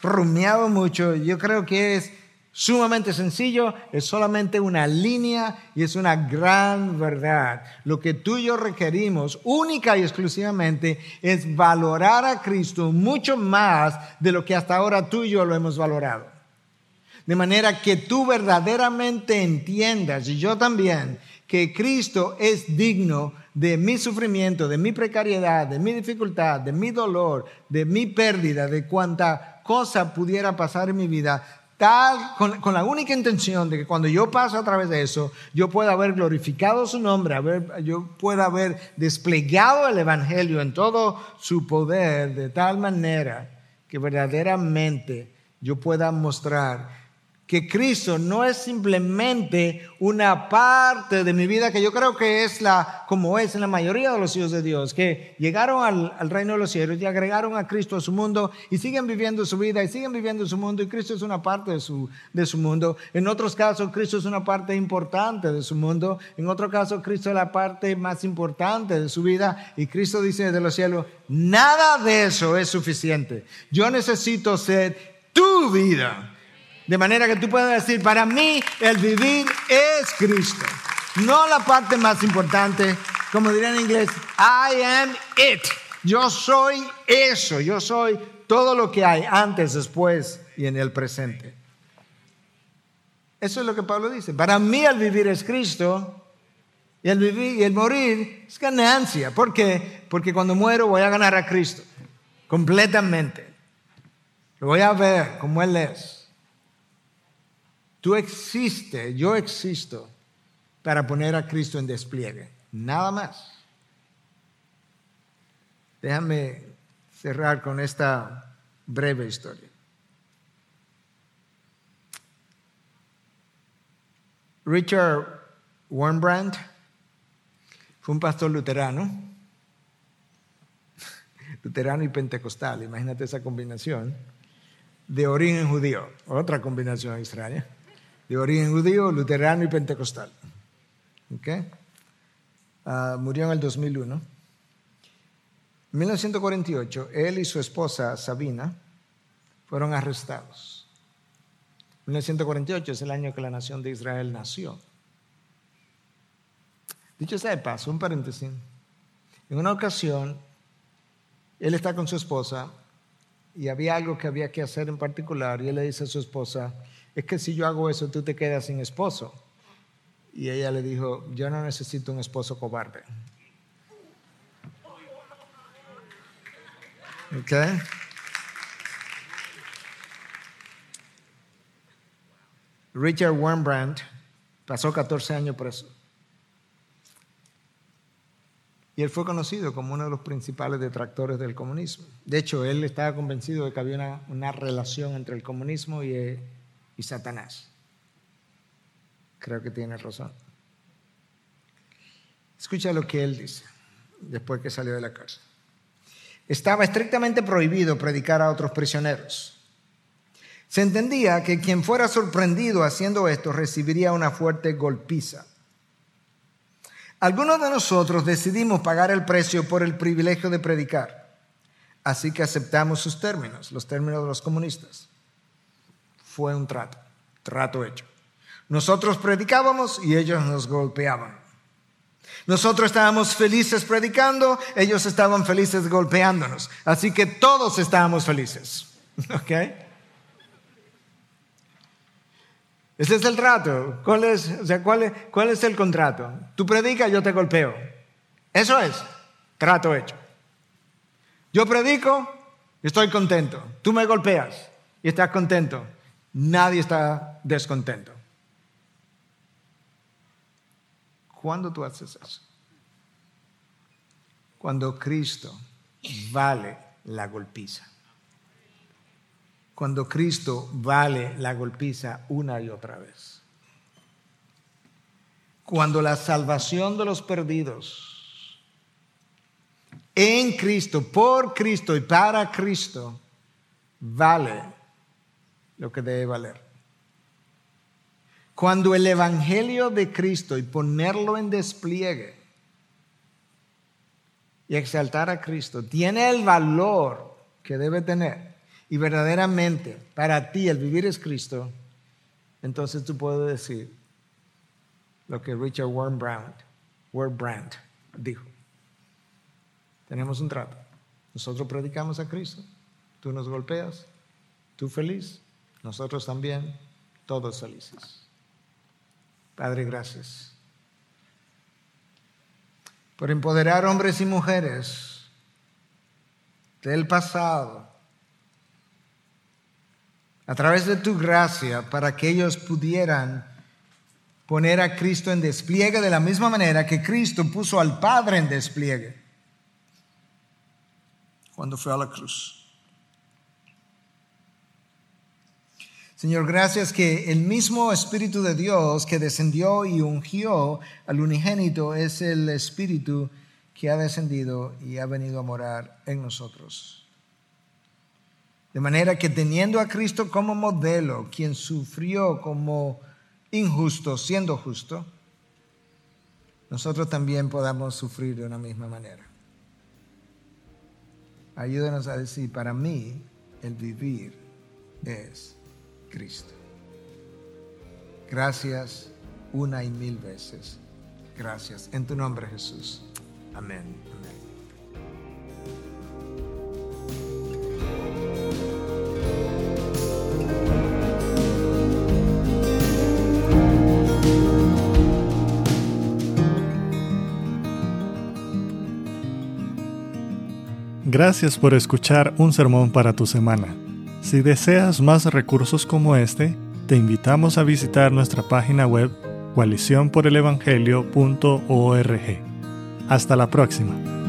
rumiado mucho, yo creo que es Sumamente sencillo, es solamente una línea y es una gran verdad. Lo que tú y yo requerimos única y exclusivamente es valorar a Cristo mucho más de lo que hasta ahora tú y yo lo hemos valorado. de manera que tú verdaderamente entiendas, y yo también, que Cristo es digno de mi sufrimiento, de mi precariedad, de mi dificultad, de mi dolor, de mi pérdida, de cuanta cosa pudiera pasar en mi vida, con, la única intención de que cuando yo paso a través de eso, yo pueda haber glorificado su nombre, yo pueda haber desplegado el Evangelio en todo su poder de tal manera que verdaderamente yo pueda mostrar que Cristo no es simplemente una parte de mi vida, que yo creo que es la, como es en la mayoría de los hijos de Dios, que llegaron al, reino de los cielos y agregaron a Cristo a su mundo y siguen viviendo su vida y siguen viviendo su mundo y Cristo es una parte de su, de su mundo. En otros casos, Cristo es una parte importante de su mundo. En otro caso, Cristo es la parte más importante de su vida y Cristo dice de los cielos, nada de eso es suficiente. Yo necesito ser tu vida de manera que tú puedas decir, para mí el vivir es Cristo. No la parte más importante, como diría en inglés, I am it. Yo soy eso, yo soy todo lo que hay antes, después y en el presente. Eso es lo que Pablo dice. Para mí el vivir es Cristo y el vivir y el morir es ganancia. ¿Por qué? Porque cuando muero voy a ganar a Cristo completamente. Lo voy a ver como Él es. Tú existes, yo existo para poner a Cristo en despliegue. Nada más. Déjame cerrar con esta breve historia. Richard Wurmbrand fue un pastor luterano, [LAUGHS] luterano y pentecostal, imagínate esa combinación, de origen judío, otra combinación extraña de origen judío, luterano y pentecostal. ¿Okay? Ah, murió en el 2001. En 1948, él y su esposa Sabina fueron arrestados. 1948 es el año que la nación de Israel nació. Dicho sea de paso, un paréntesis. En una ocasión, él está con su esposa y había algo que había que hacer en particular y él le dice a su esposa, es que si yo hago eso, tú te quedas sin esposo. Y ella le dijo, yo no necesito un esposo cobarde. ¿Ok? Richard Wurmbrand pasó 14 años preso. Y él fue conocido como uno de los principales detractores del comunismo. De hecho, él estaba convencido de que había una, una relación entre el comunismo y Satanás. Creo que tiene razón. Escucha lo que él dice después que salió de la cárcel. Estaba estrictamente prohibido predicar a otros prisioneros. Se entendía que quien fuera sorprendido haciendo esto recibiría una fuerte golpiza. Algunos de nosotros decidimos pagar el precio por el privilegio de predicar, así que aceptamos sus términos, los términos de los comunistas fue un trato, trato hecho. Nosotros predicábamos y ellos nos golpeaban. Nosotros estábamos felices predicando, ellos estaban felices golpeándonos. Así que todos estábamos felices. [LAUGHS] ¿Ok? Ese es el trato. ¿Cuál es, o sea, ¿cuál, es, ¿Cuál es el contrato? Tú predicas, yo te golpeo. Eso es trato hecho. Yo predico estoy contento. Tú me golpeas y estás contento. Nadie está descontento. ¿Cuándo tú haces eso? Cuando Cristo vale la golpiza. Cuando Cristo vale la golpiza una y otra vez. Cuando la salvación de los perdidos en Cristo, por Cristo y para Cristo vale lo que debe valer. Cuando el Evangelio de Cristo y ponerlo en despliegue y exaltar a Cristo tiene el valor que debe tener y verdaderamente para ti el vivir es Cristo, entonces tú puedes decir lo que Richard Wurmbrand, dijo. Tenemos un trato. Nosotros predicamos a Cristo, tú nos golpeas, tú feliz, nosotros también. todos felices. Padre, gracias por empoderar hombres y mujeres del pasado a través de tu gracia para que ellos pudieran poner a Cristo en despliegue de la misma manera que Cristo puso al Padre en despliegue cuando fue a la cruz. Señor, gracias que el mismo Espíritu de Dios que descendió y ungió al unigénito es el Espíritu que ha descendido y ha venido a morar en nosotros. De manera que teniendo a Cristo como modelo, quien sufrió como injusto siendo justo, nosotros también podamos sufrir de una misma manera. Ayúdanos a decir, para mí el vivir es Cristo. Gracias una y mil veces. Gracias. En tu nombre Jesús. Amén. Gracias por escuchar un sermón para tu semana. Si deseas más recursos como este, te invitamos a visitar nuestra página web coaliciónporelevangelio.org. Hasta la próxima.